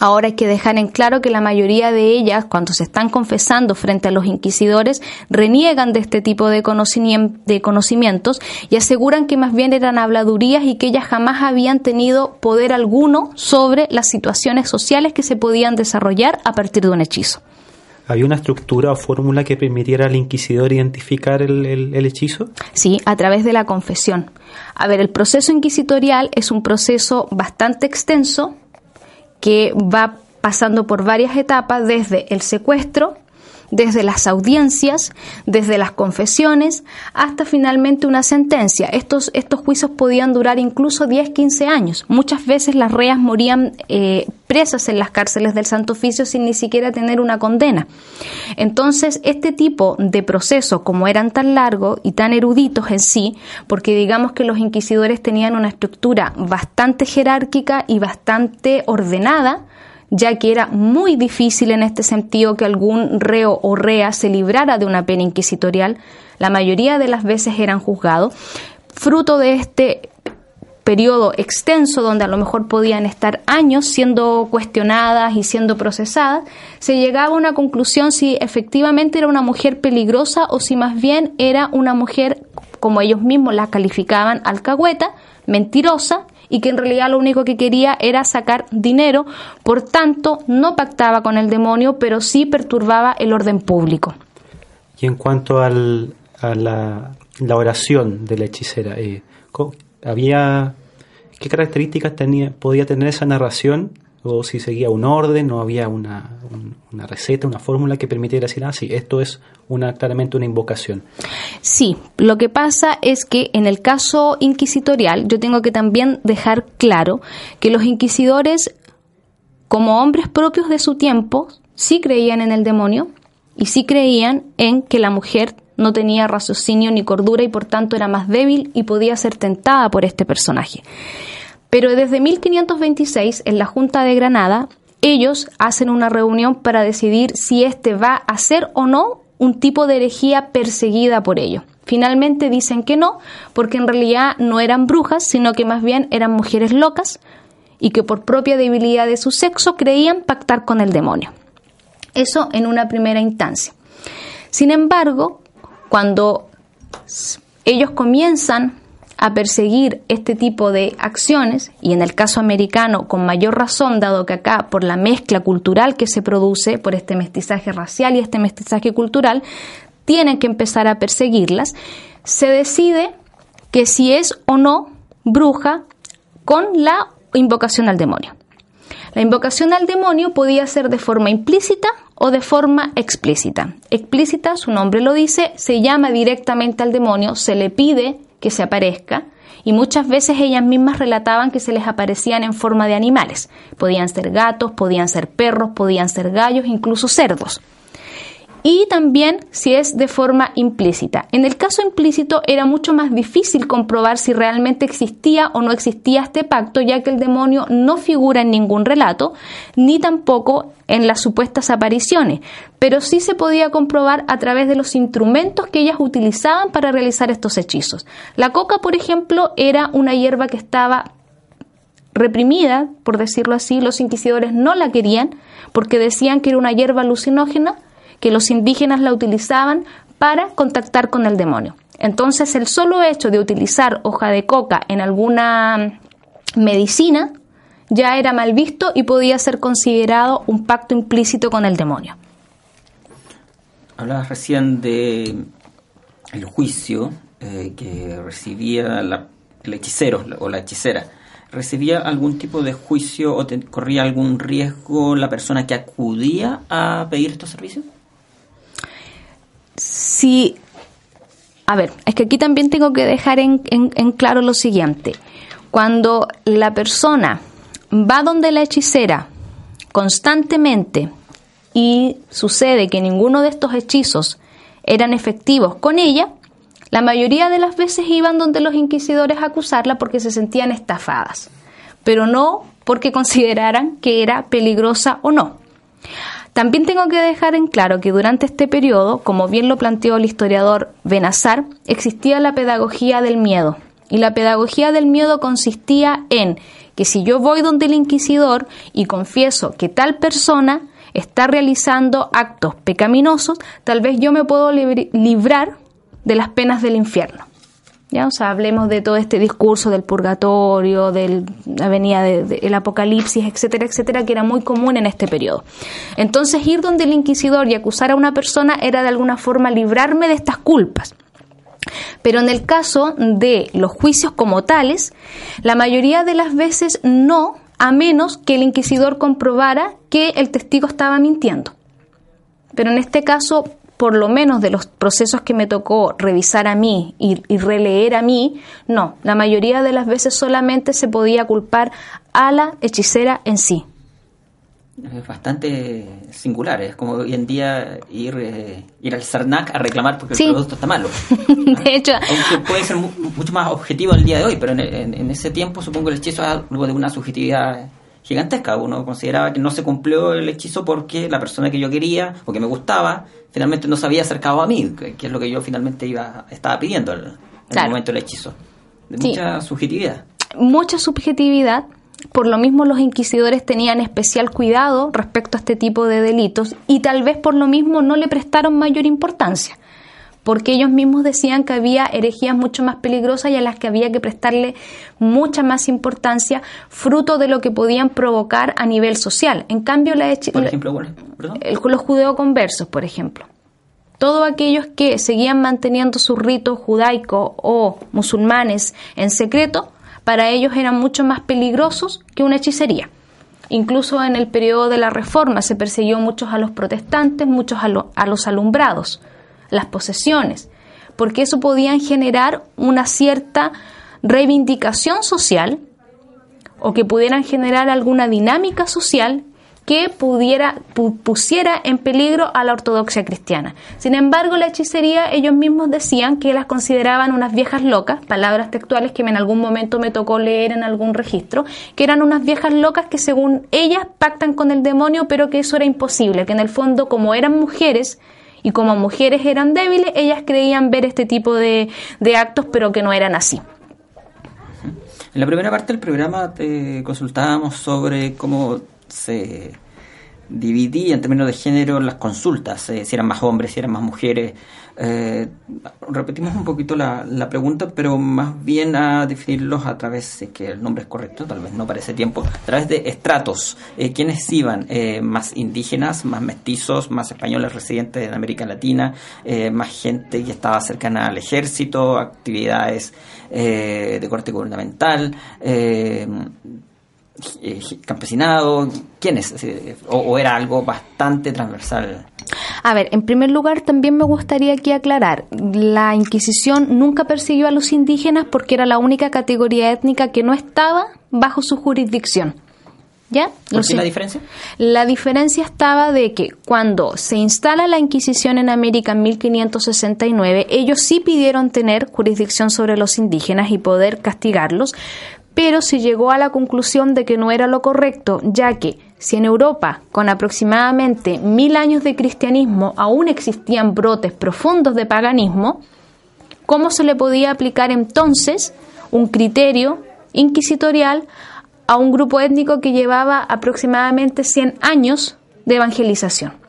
Ahora hay que dejar en claro que la mayoría de ellas, cuando se están confesando frente a los inquisidores, reniegan de este tipo de, conocimientos y aseguran que más bien eran habladurías y que ellas jamás habían tenido poder alguno sobre las situaciones sociales que se podían desarrollar a partir de un hechizo. ¿Había una estructura o fórmula que permitiera al inquisidor identificar el, el, hechizo? Sí, a través de la confesión. A ver, el proceso inquisitorial es un proceso bastante extenso que va pasando por varias etapas desde el secuestro, desde las audiencias, desde las confesiones, hasta finalmente una sentencia. Estos, estos juicios podían durar incluso 10, 15 años. Muchas veces las reas morían eh, presas en las cárceles del Santo Oficio sin ni siquiera tener una condena. Entonces, este tipo de procesos, como eran tan largos y tan eruditos en sí, porque digamos que los inquisidores tenían una estructura bastante jerárquica y bastante ordenada, ya que era muy difícil en este sentido que algún reo o rea se librara de una pena inquisitorial. La mayoría de las veces eran juzgados. Fruto de este periodo extenso donde a lo mejor podían estar años siendo cuestionadas y siendo procesadas, se llegaba a una conclusión si efectivamente era una mujer peligrosa o si más bien era una mujer, como ellos mismos la calificaban, alcahueta, mentirosa y que en realidad lo único que quería era sacar dinero, por tanto no pactaba con el demonio, pero sí perturbaba el orden público. Y en cuanto al, a la, la, oración de la hechicera, eh, había qué características tenía, podía tener esa narración o si seguía un orden, no había una, una receta, una fórmula que permitiera decir, ah, sí, esto es una, claramente una invocación. Sí, lo que pasa es que en el caso inquisitorial yo tengo que también dejar claro que los inquisidores, como hombres propios de su tiempo, sí creían en el demonio y sí creían en que la mujer no tenía raciocinio ni cordura y por tanto era más débil y podía ser tentada por este personaje. Pero desde 1526, en la Junta de Granada, ellos hacen una reunión para decidir si este va a ser o no un tipo de herejía perseguida por ellos. Finalmente dicen que no, porque en realidad no eran brujas, sino que más bien eran mujeres locas y que por propia debilidad de su sexo creían pactar con el demonio. Eso en una primera instancia. Sin embargo, cuando ellos comienzan a perseguir este tipo de acciones, y en el caso americano con mayor razón, dado que acá por la mezcla cultural que se produce, por este mestizaje racial y este mestizaje cultural, tienen que empezar a perseguirlas, se decide que si es o no bruja con la invocación al demonio. La invocación al demonio podía ser de forma implícita o de forma explícita. Explícita, su nombre lo dice, se llama directamente al demonio, se le pide que se aparezca y muchas veces ellas mismas relataban que se les aparecían en forma de animales. Podían ser gatos, podían ser perros, podían ser gallos, incluso cerdos y también si es de forma implícita. En el caso implícito era mucho más difícil comprobar si realmente existía o no existía este pacto, ya que el demonio no figura en ningún relato, ni tampoco en las supuestas apariciones, pero sí se podía comprobar a través de los instrumentos que ellas utilizaban para realizar estos hechizos. La coca, por ejemplo, era una hierba que estaba reprimida, por decirlo así, los inquisidores no la querían porque decían que era una hierba alucinógena que los indígenas la utilizaban para contactar con el demonio. Entonces el solo hecho de utilizar hoja de coca en alguna medicina ya era mal visto y podía ser considerado un pacto implícito con el demonio. Hablabas recién de juicio eh, que recibía el hechicero o la hechicera. ¿Recibía algún tipo de juicio o corría algún riesgo la persona que acudía a pedir estos servicios? Si, a ver, es que aquí también tengo que dejar en, claro lo siguiente. Cuando la persona va donde la hechicera constantemente y sucede que ninguno de estos hechizos eran efectivos con ella, la mayoría de las veces iban donde los inquisidores a acusarla porque se sentían estafadas, pero no porque consideraran que era peligrosa o no. También tengo que dejar en claro que durante este periodo, como bien lo planteó el historiador Benazar, existía la pedagogía del miedo. Y la pedagogía del miedo consistía en que si yo voy donde el inquisidor y confieso que tal persona está realizando actos pecaminosos, tal vez yo me puedo librar de las penas del infierno. ¿Ya? O sea, hablemos de todo este discurso del purgatorio, de la venida del apocalipsis, etcétera, etcétera, que era muy común en este periodo. Entonces, ir donde el inquisidor y acusar a una persona era de alguna forma librarme de estas culpas. Pero en el caso de los juicios como tales, la mayoría de las veces no, a menos que el inquisidor comprobara que el testigo estaba mintiendo. Pero en este caso por lo menos de los procesos que me tocó revisar a mí y, releer a mí, no, la mayoría de las veces solamente se podía culpar a la hechicera en sí. Es bastante singular, es como hoy en día ir, eh, ir al CERNAC a reclamar porque el producto está malo. de hecho, aunque puede ser mucho más objetivo el día de hoy, pero en, ese tiempo supongo el hechizo es algo de una subjetividad gigantesca. Uno consideraba que no se cumplió el hechizo porque la persona que yo quería o que me gustaba finalmente no se había acercado a mí, que, es lo que yo finalmente iba estaba pidiendo en el momento del hechizo. De mucha subjetividad. Mucha subjetividad. Por lo mismo los inquisidores tenían especial cuidado respecto a este tipo de delitos y tal vez por lo mismo no le prestaron mayor importancia porque ellos mismos decían que había herejías mucho más peligrosas y a las que había que prestarle mucha más importancia, fruto de lo que podían provocar a nivel social. En cambio, la por ejemplo, bueno, los judeoconversos, por ejemplo. Todos aquellos que seguían manteniendo sus ritos judaicos o musulmanes en secreto, para ellos eran mucho más peligrosos que una hechicería. Incluso en el periodo de la Reforma se persiguió muchos a los protestantes, muchos a, a los alumbrados las posesiones, porque eso podían generar una cierta reivindicación social o que pudieran generar alguna dinámica social que pudiera pusiera en peligro a la ortodoxia cristiana. Sin embargo, la hechicería ellos mismos decían que las consideraban unas viejas locas, palabras textuales que en algún momento me tocó leer en algún registro, que eran unas viejas locas que según ellas pactan con el demonio, pero que eso era imposible, que en el fondo como eran mujeres y como mujeres eran débiles, ellas creían ver este tipo de, actos, pero que no eran así. En la primera parte del programa te consultábamos sobre cómo se dividía en términos de género las consultas, eh, si eran más hombres, si eran más mujeres, eh, repetimos un poquito la, pregunta, pero más bien a definirlos a través, de que el nombre es correcto, tal vez no parece tiempo, a través de estratos. Eh, ¿Quiénes iban? Eh, ¿Más indígenas, más mestizos, más españoles residentes en América Latina, eh, más gente que estaba cercana al ejército, actividades de corte gubernamental? Eh, campesinado? ¿Quiénes? O, o era algo bastante transversal? A ver, en primer lugar también me gustaría aquí aclarar, la Inquisición nunca persiguió a los indígenas porque era la única categoría étnica que no estaba bajo su jurisdicción. ¿Ya? ¿Por Los qué la diferencia? La diferencia estaba de que cuando se instala la Inquisición en América en 1569, ellos sí pidieron tener jurisdicción sobre los indígenas y poder castigarlos, pero se llegó a la conclusión de que no era lo correcto, ya que si en Europa, con aproximadamente mil años de cristianismo, aún existían brotes profundos de paganismo, ¿cómo se le podía aplicar entonces un criterio inquisitorial a un grupo étnico que llevaba aproximadamente 100 años de evangelización?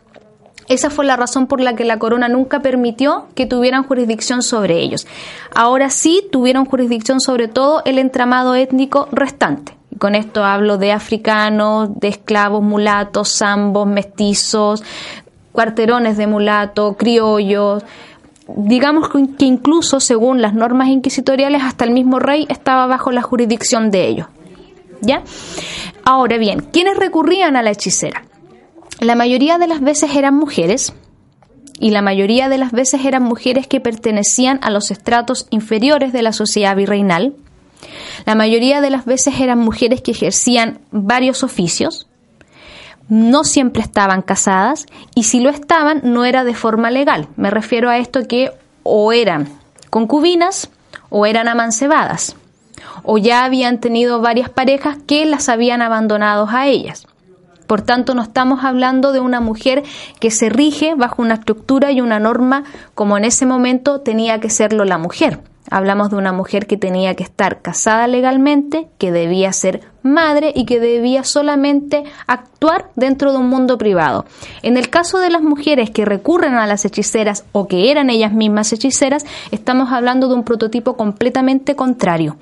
Esa fue la razón por la que la corona nunca permitió que tuvieran jurisdicción sobre ellos. Ahora sí tuvieron jurisdicción sobre todo el entramado étnico restante. Y Con esto hablo de africanos, de esclavos, mulatos, zambos, mestizos, cuarterones de mulato, criollos. Digamos que incluso según las normas inquisitoriales hasta el mismo rey estaba bajo la jurisdicción de ellos. ¿Ya? Ahora bien, ¿quiénes recurrían a la hechicera? La mayoría de las veces eran mujeres y la mayoría de las veces eran mujeres que pertenecían a los estratos inferiores de la sociedad virreinal. La mayoría de las veces eran mujeres que ejercían varios oficios, no siempre estaban casadas y si lo estaban no era de forma legal. Me refiero a esto que o eran concubinas o eran amancebadas o ya habían tenido varias parejas que las habían abandonado a ellas. Por tanto, no estamos hablando de una mujer que se rige bajo una estructura y una norma como en ese momento tenía que serlo la mujer. Hablamos de una mujer que tenía que estar casada legalmente, que debía ser madre y que debía solamente actuar dentro de un mundo privado. En el caso de las mujeres que recurren a las hechiceras o que eran ellas mismas hechiceras, estamos hablando de un prototipo completamente contrario,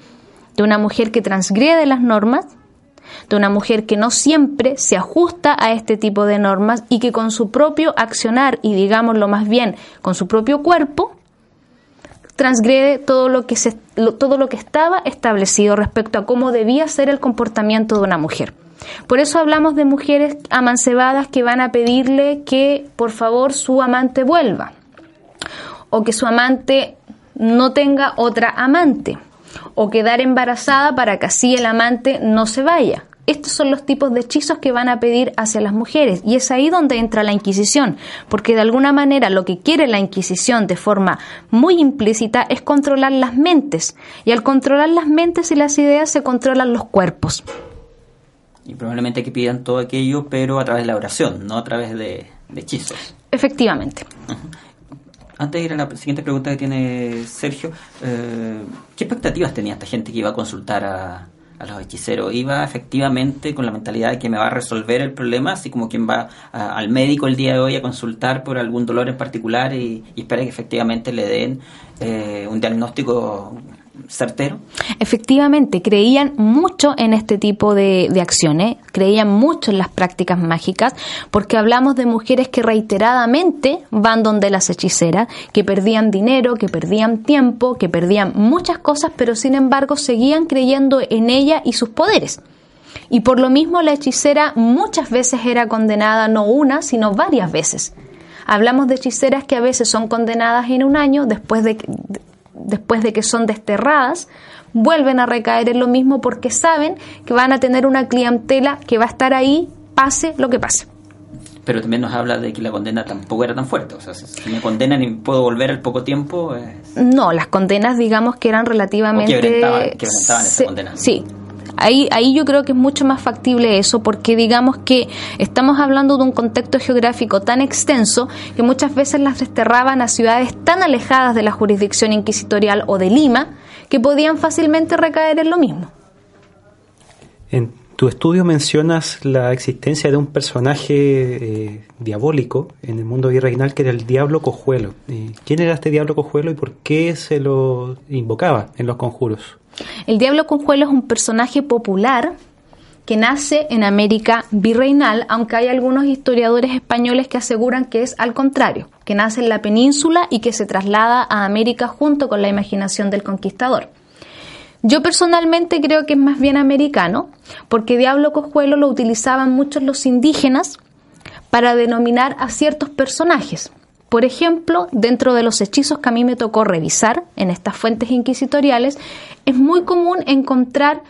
de una mujer que transgrede las normas, de una mujer que no siempre se ajusta a este tipo de normas y que con su propio accionar y digámoslo más bien con su propio cuerpo transgrede todo lo que se, lo- todo lo que estaba establecido respecto a cómo debía ser el comportamiento de una mujer. Por eso hablamos de mujeres amancebadas que van a pedirle que por favor su amante vuelva o que su amante no tenga otra amante o quedar embarazada para que así el amante no se vaya. Estos son los tipos de hechizos que van a pedir hacia las mujeres y es ahí donde entra la Inquisición, porque de alguna manera lo que quiere la Inquisición de forma muy implícita es controlar las mentes y al controlar las mentes y las ideas se controlan los cuerpos. Y probablemente que pidan todo aquello, pero a través de la oración, no a través de, de hechizos. Efectivamente. Antes de ir a la siguiente pregunta que tiene Sergio, eh, ¿qué expectativas tenía esta gente que iba a consultar a, a los hechiceros? ¿Iba efectivamente con la mentalidad de que me va a resolver el problema, así como quien va a- al médico el día de hoy a consultar por algún dolor en particular y, y espera que efectivamente le den eh, un diagnóstico certero? Efectivamente, creían mucho en este tipo de, de acciones, creían mucho en las prácticas mágicas, porque hablamos de mujeres que reiteradamente van donde las hechiceras, que perdían dinero, que perdían tiempo, que perdían muchas cosas, pero sin embargo seguían creyendo en ella y sus poderes. Y por lo mismo la hechicera muchas veces era condenada no una, sino varias veces. Hablamos de hechiceras que a veces son condenadas en un año después de después de que son desterradas, vuelven a recaer en lo mismo porque saben que van a tener una clientela que va a estar ahí pase lo que pase. Pero también nos habla de que la condena tampoco era tan fuerte. O sea, si me condenan y puedo volver al poco tiempo, eh, No, las condenas digamos que eran relativamente... O quebrantaban esa se- condena. Sí. Ahí, ahí yo creo que es mucho más factible eso porque digamos que estamos hablando de un contexto geográfico tan extenso que muchas veces las desterraban a ciudades tan alejadas de la jurisdicción inquisitorial o de Lima que podían fácilmente recaer en lo mismo. Tu estudio mencionas la existencia de un personaje eh, diabólico en el mundo virreinal que era el Diablo Cojuelo. Eh, ¿Quién era este Diablo Cojuelo y por qué se lo invocaba en los conjuros? El Diablo Conjuelo es un personaje popular que nace en América virreinal, aunque hay algunos historiadores españoles que aseguran que es al contrario, que nace en la península y que se traslada a América junto con la imaginación del conquistador. Yo personalmente creo que es más bien americano, porque diablo cojuelo lo utilizaban muchos los indígenas para denominar a ciertos personajes. Por ejemplo, dentro de los hechizos que a mí me tocó revisar en estas fuentes inquisitoriales, es muy común encontrar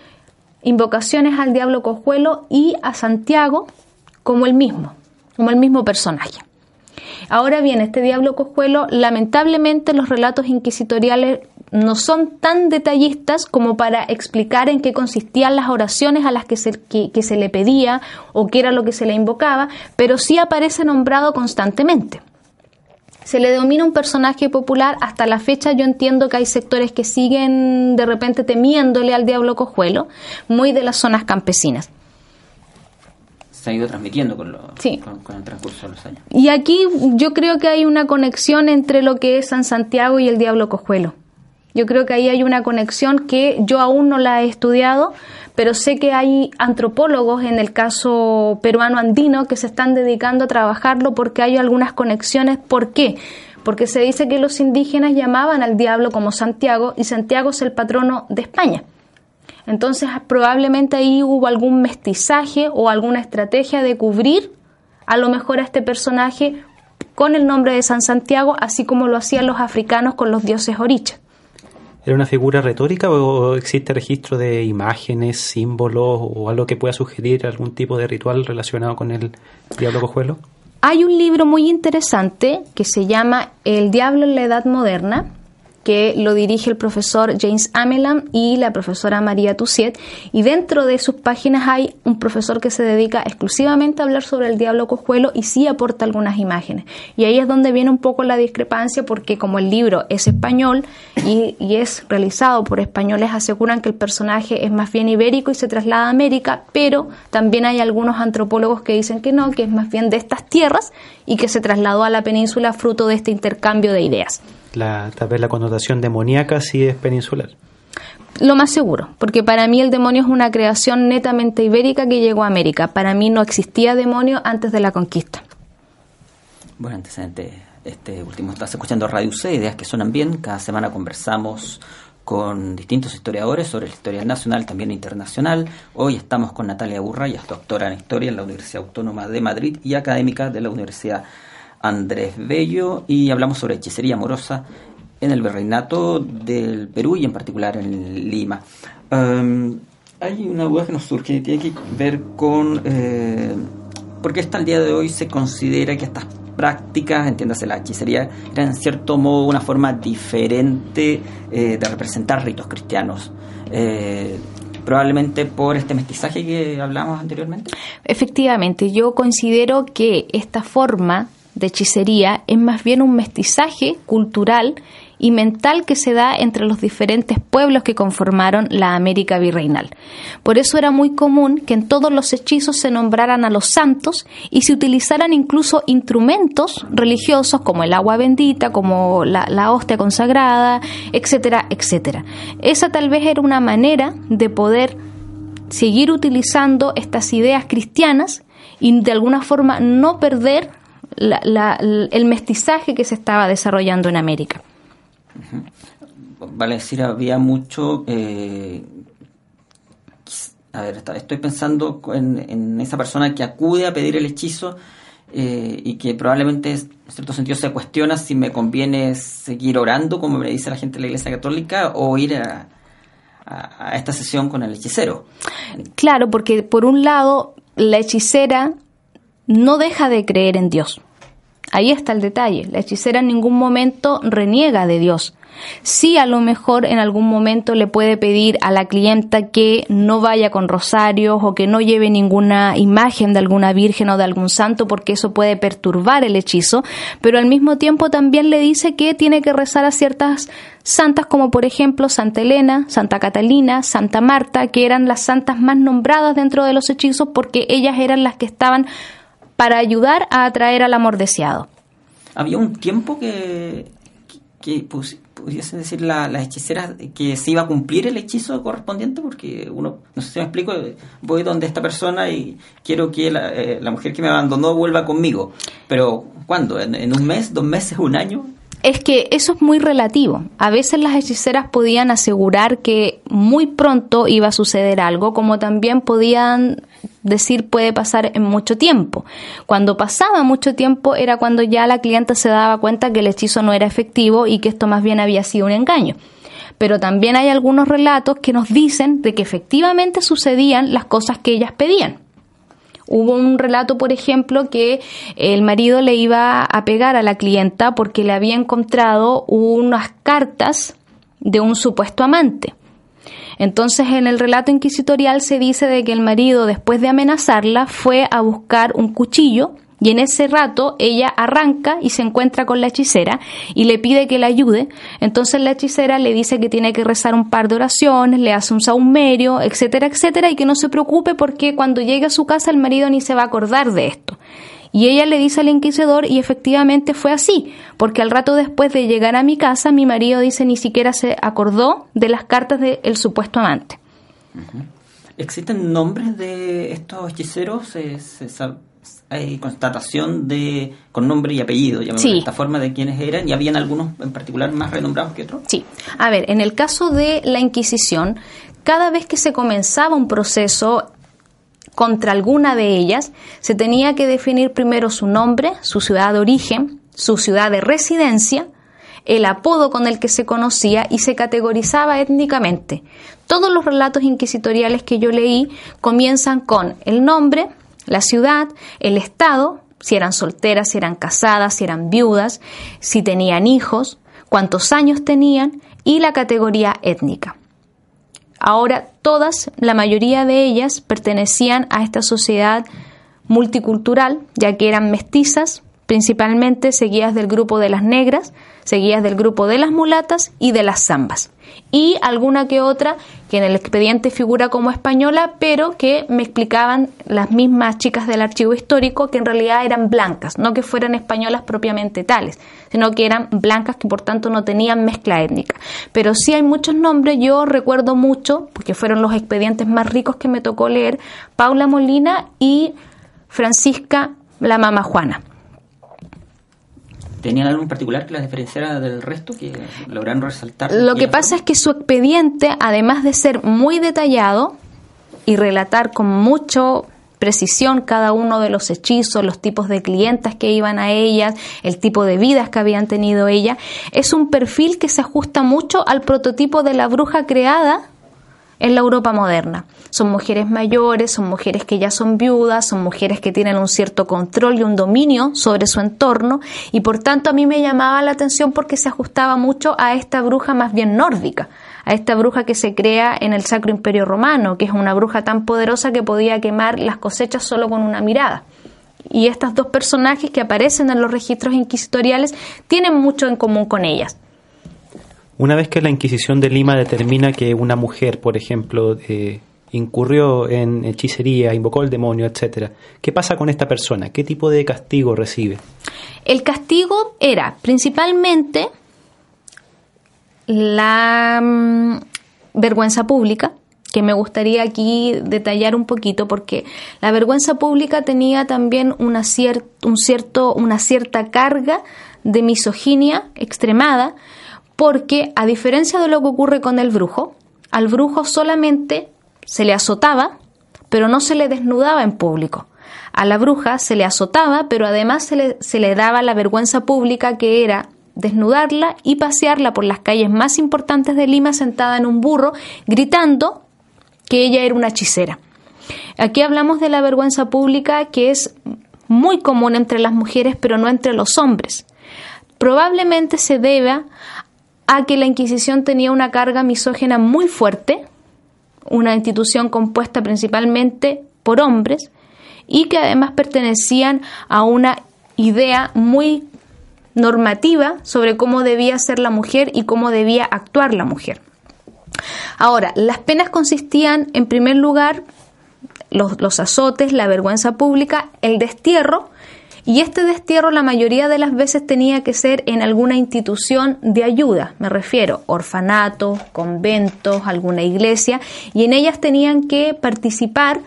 invocaciones al diablo cojuelo y a Santiago como el mismo, como el mismo personaje. Ahora bien, este diablo cojuelo, lamentablemente los relatos inquisitoriales no son tan detallistas como para explicar en qué consistían las oraciones a las que se, que se le pedía o qué era lo que se le invocaba, pero sí aparece nombrado constantemente. Se le denomina un personaje popular. Hasta la fecha yo entiendo que hay sectores que siguen de repente temiéndole al diablo cojuelo, muy de las zonas campesinas se ha ido transmitiendo con, con, el transcurso de los años. Y aquí yo creo que hay una conexión entre lo que es San Santiago y el Diablo Cojuelo. Yo creo que ahí hay una conexión que yo aún no la he estudiado, pero sé que hay antropólogos en el caso peruano andino que se están dedicando a trabajarlo porque hay algunas conexiones. ¿Por qué? Porque se dice que los indígenas llamaban al diablo como Santiago y Santiago es el patrono de España. Entonces probablemente ahí hubo algún mestizaje o alguna estrategia de cubrir a lo mejor a este personaje con el nombre de San Santiago, así como lo hacían los africanos con los dioses orichas. ¿Era una figura retórica o existe registro de imágenes, símbolos o algo que pueda sugerir algún tipo de ritual relacionado con el diablo cojuelo? Hay un libro muy interesante que se llama El diablo en la Edad Moderna, que lo dirige el profesor James Amelan y la profesora María Tussiet. Y dentro de sus páginas hay un profesor que se dedica exclusivamente a hablar sobre el diablo cojuelo y sí aporta algunas imágenes. Y ahí es donde viene un poco la discrepancia porque como el libro es español y, y es realizado por españoles, aseguran que el personaje es más bien ibérico y se traslada a América, pero también hay algunos antropólogos que dicen que no, que es más bien de estas tierras y que se trasladó a la península fruto de este intercambio de ideas la, tal vez la connotación demoníaca sí es peninsular. Lo más seguro, porque para mí el demonio es una creación netamente ibérica que llegó a América. Para mí no existía demonio antes de la conquista. Bueno, antecedente, este último estás escuchando Radio C, ideas que suenan bien. Cada semana conversamos con distintos historiadores sobre la historia nacional, también internacional. Hoy estamos con Natalia Burra, es doctora en historia en la Universidad Autónoma de Madrid y académica de la Universidad Andrés Bello y hablamos sobre hechicería amorosa en el virreinato del Perú y en particular en Lima. Em, hay una duda que nos surge y tiene que ver con eh, por qué hasta el día de hoy se considera que estas prácticas, entiéndase la hechicería, eran en cierto modo una forma diferente eh, de representar ritos cristianos. Eh, probablemente por este mestizaje que hablamos anteriormente. Efectivamente, yo considero que esta forma de hechicería es más bien un mestizaje cultural y mental que se da entre los diferentes pueblos que conformaron la América virreinal. Por eso era muy común que en todos los hechizos se nombraran a los santos y se utilizaran incluso instrumentos religiosos como el agua bendita, como la, la hostia consagrada, etcétera, etcétera. Esa tal vez era una manera de poder seguir utilizando estas ideas cristianas y de alguna forma no perder el mestizaje que se estaba desarrollando en América. Vale decir, había mucho... Eh, a ver, estoy pensando en, esa persona que acude a pedir el hechizo eh, y que probablemente en cierto sentido se cuestiona si me conviene seguir orando, como me dice la gente de la Iglesia Católica, o ir a, a esta sesión con el hechicero. Claro, porque por un lado la hechicera no deja de creer en Dios. Ahí está el detalle. La hechicera en ningún momento reniega de Dios. Sí, a lo mejor en algún momento le puede pedir a la clienta que no vaya con rosarios o que no lleve ninguna imagen de alguna virgen o de algún santo porque eso puede perturbar el hechizo, pero al mismo tiempo también le dice que tiene que rezar a ciertas santas como por ejemplo Santa Elena, Santa Catalina, Santa Marta, que eran las santas más nombradas dentro de los hechizos porque ellas eran las que estaban para ayudar a atraer al amor deseado. Había un tiempo que, que, pudiesen decir las hechiceras que se iba a cumplir el hechizo correspondiente porque uno, no sé si me explico, voy donde esta persona y quiero que la, eh, mujer que me abandonó vuelva conmigo. Pero ¿cuándo? ¿En, un mes, dos meses, un año? Es que eso es muy relativo. A veces las hechiceras podían asegurar que muy pronto iba a suceder algo, como también podían decir puede pasar en mucho tiempo. Cuando pasaba mucho tiempo era cuando ya la clienta se daba cuenta que el hechizo no era efectivo y que esto más bien había sido un engaño. Pero también hay algunos relatos que nos dicen de que efectivamente sucedían las cosas que ellas pedían. Hubo un relato, por ejemplo, que el marido le iba a pegar a la clienta porque le había encontrado unas cartas de un supuesto amante. Entonces, en el relato inquisitorial se dice de que el marido, después de amenazarla, fue a buscar un cuchillo y en ese rato ella arranca y se encuentra con la hechicera y le pide que la ayude. Entonces la hechicera le dice que tiene que rezar un par de oraciones, le hace un saumerio, etcétera, etcétera, y que no se preocupe porque cuando llegue a su casa el marido ni se va a acordar de esto. Y ella le dice al inquisidor y efectivamente fue así, porque al rato después de llegar a mi casa mi marido dice ni siquiera se acordó de las cartas del supuesto amante. ¿Existen nombres de estos hechiceros? ¿Se, se sabe? hay constatación de con nombre y apellido, de esta forma, de quiénes eran, y habían algunos en particular más renombrados que otros. Sí, a ver, en el caso de la Inquisición, cada vez que se comenzaba un proceso contra alguna de ellas, se tenía que definir primero su nombre, su ciudad de origen, su ciudad de residencia, el apodo con el que se conocía y se categorizaba étnicamente. Todos los relatos inquisitoriales que yo leí comienzan con el nombre, la ciudad, el Estado, si eran solteras, si eran casadas, si eran viudas, si tenían hijos, cuántos años tenían y la categoría étnica. Ahora todas, la mayoría de ellas pertenecían a esta sociedad multicultural, ya que eran mestizas, principalmente seguidas del grupo de las negras, seguidas del grupo de las mulatas y de las zambas. Y alguna que otra que en el expediente figura como española, pero que me explicaban las mismas chicas del archivo histórico que en realidad eran blancas, no que fueran españolas propiamente tales, sino que eran blancas que por tanto no tenían mezcla étnica. Pero sí hay muchos nombres, yo recuerdo mucho, porque fueron los expedientes más ricos que me tocó leer, Paula Molina y Francisca la Mama Juana. ¿Tenían algo en particular que las diferenciara del resto que lograron resaltar? Lo que pasa es que su expediente, además de ser muy detallado y relatar con mucho precisión cada uno de los hechizos, los tipos de clientas que iban a ellas, el tipo de vidas que habían tenido ellas, es un perfil que se ajusta mucho al prototipo de la bruja creada en la Europa moderna. Son mujeres mayores, son mujeres que ya son viudas, son mujeres que tienen un cierto control y un dominio sobre su entorno y por tanto a mí me llamaba la atención porque se ajustaba mucho a esta bruja más bien nórdica, a esta bruja que se crea en el Sacro Imperio Romano, que es una bruja tan poderosa que podía quemar las cosechas solo con una mirada. Y estos dos personajes que aparecen en los registros inquisitoriales tienen mucho en común con ellas. Una vez que la Inquisición de Lima determina que una mujer, por ejemplo, eh, incurrió en hechicería, invocó el demonio, etcétera, ¿qué pasa con esta persona? ¿Qué tipo de castigo recibe? El castigo era principalmente la mm, vergüenza pública, que me gustaría aquí detallar un poquito porque la vergüenza pública tenía también una, un cierto, una cierta carga de misoginia extremada porque a diferencia de lo que ocurre con el brujo, al brujo solamente se le azotaba, pero no se le desnudaba en público. A la bruja se le azotaba, pero además se le, se le daba la vergüenza pública que era desnudarla y pasearla por las calles más importantes de Lima sentada en un burro, gritando que ella era una hechicera. Aquí hablamos de la vergüenza pública que es muy común entre las mujeres, pero no entre los hombres. Probablemente se deba a que la Inquisición tenía una carga misógena muy fuerte, una institución compuesta principalmente por hombres y que además pertenecían a una idea muy normativa sobre cómo debía ser la mujer y cómo debía actuar la mujer. Ahora, las penas consistían en primer lugar los, los azotes, la vergüenza pública, el destierro y este destierro la mayoría de las veces tenía que ser en alguna institución de ayuda, me refiero, orfanatos, conventos, alguna iglesia, y en ellas tenían que participar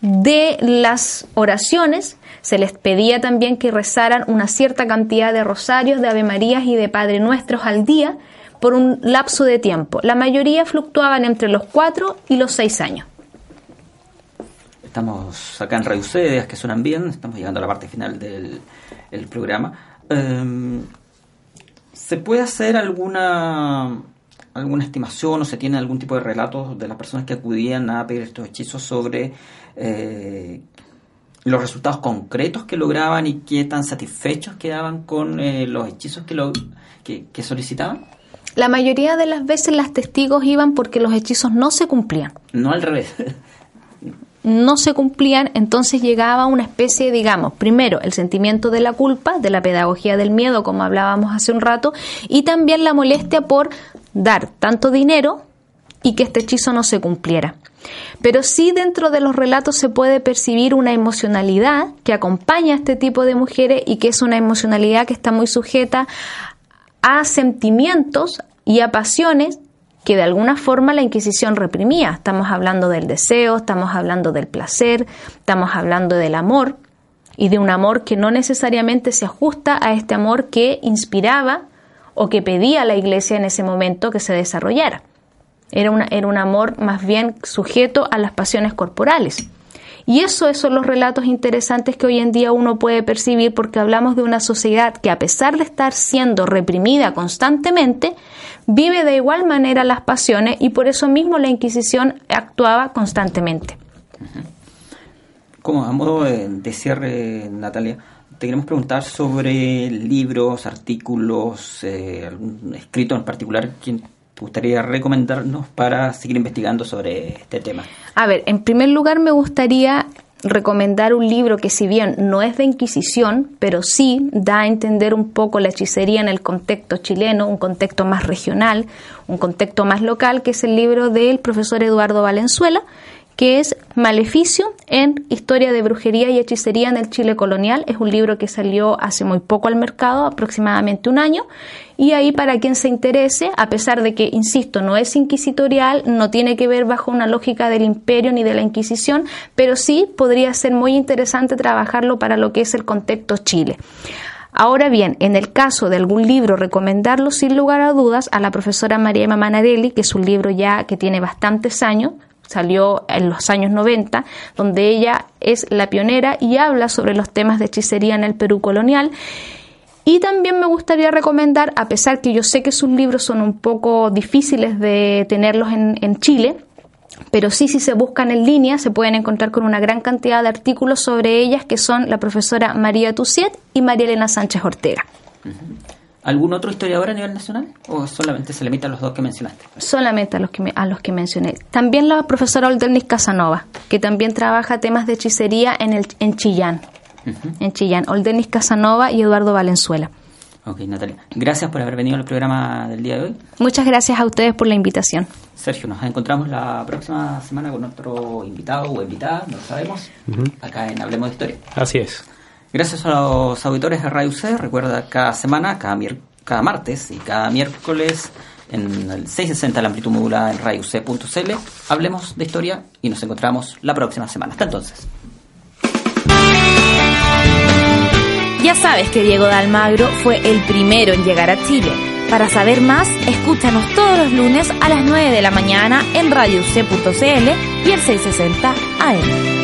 de las oraciones se les pedía también que rezaran una cierta cantidad de rosarios, de Ave Marías y de Padre Nuestros al día por un lapso de tiempo. La mayoría fluctuaban entre los 4 y los 6 años. Estamos acá en Radio Ideas que suenan bien, estamos llegando a la parte final del el programa. Em, ¿Se puede hacer alguna alguna estimación o se tiene algún tipo de relatos de las personas que acudían a pedir estos hechizos sobre eh, los resultados concretos que lograban y qué tan satisfechos quedaban con eh, los hechizos que, lo, que, que solicitaban? La mayoría de las veces las testigos iban porque los hechizos no se cumplían. No al revés. no se cumplían, entonces llegaba una especie, digamos, primero el sentimiento de la culpa, de la pedagogía del miedo, como hablábamos hace un rato, y también la molestia por dar tanto dinero y que este hechizo no se cumpliera. Pero sí dentro de los relatos se puede percibir una emocionalidad que acompaña a este tipo de mujeres y que es una emocionalidad que está muy sujeta a sentimientos y a pasiones que de alguna forma la Inquisición reprimía. Estamos hablando del deseo, estamos hablando del placer, estamos hablando del amor y de un amor que no necesariamente se ajusta a este amor que inspiraba o que pedía la Iglesia en ese momento que se desarrollara. Era, una, era un amor más bien sujeto a las pasiones corporales. Y eso, esos son los relatos interesantes que hoy en día uno puede percibir porque hablamos de una sociedad que a pesar de estar siendo reprimida constantemente, vive de igual manera las pasiones y por eso mismo la Inquisición actuaba constantemente. Como a modo de cierre, Natalia, te queremos preguntar sobre libros, artículos, eh, algún escrito en particular que te gustaría recomendarnos para seguir investigando sobre este tema. A ver, en primer lugar me gustaría recomendar un libro que si bien no es de Inquisición, pero sí da a entender un poco la hechicería en el contexto chileno, un contexto más regional, un contexto más local, que es el libro del profesor Eduardo Valenzuela, que es Maleficio en Historia de Brujería y Hechicería en el Chile Colonial. Es un libro que salió hace muy poco al mercado, aproximadamente un año, y ahí para quien se interese, a pesar de que, insisto, no es inquisitorial, no tiene que ver bajo una lógica del imperio ni de la Inquisición, pero sí podría ser muy interesante trabajarlo para lo que es el contexto Chile. Ahora bien, en el caso de algún libro, recomendarlo sin lugar a dudas a la profesora María Manarelli, que es un libro ya que tiene bastantes años, salió en los años 90, donde ella es la pionera y habla sobre los temas de hechicería en el Perú colonial. Y también me gustaría recomendar, a pesar que yo sé que sus libros son un poco difíciles de tenerlos en, en Chile, pero sí si se buscan en línea se pueden encontrar con una gran cantidad de artículos sobre ellas que son la profesora María Tuciet y María Elena Sánchez Ortega. ¿Algún otro historiador a nivel nacional o solamente se limita a los dos que mencionaste? Solamente a los que, a los que mencioné. También la profesora Oldernis Casanova, que también trabaja temas de hechicería en, el, en Chillán. En Chillán, Oldernis Casanova y Eduardo Valenzuela. Ok, Natalia. Gracias por haber venido al programa del día de hoy. Muchas gracias a ustedes por la invitación. Sergio, nos encontramos la próxima semana con otro invitado o invitada, no lo sabemos, acá en Hablemos de Historia. Así es. Gracias a los auditores de Radio C. Recuerda cada semana, cada, cada martes y cada miércoles en el 660 la amplitud modulada en radioc.cl. Hablemos de historia y nos encontramos la próxima semana. Hasta entonces. Ya sabes que Diego de Almagro fue el primero en llegar a Chile. Para saber más, escúchanos todos los lunes a las 9 de la mañana en radioc.cl y el 660 AM.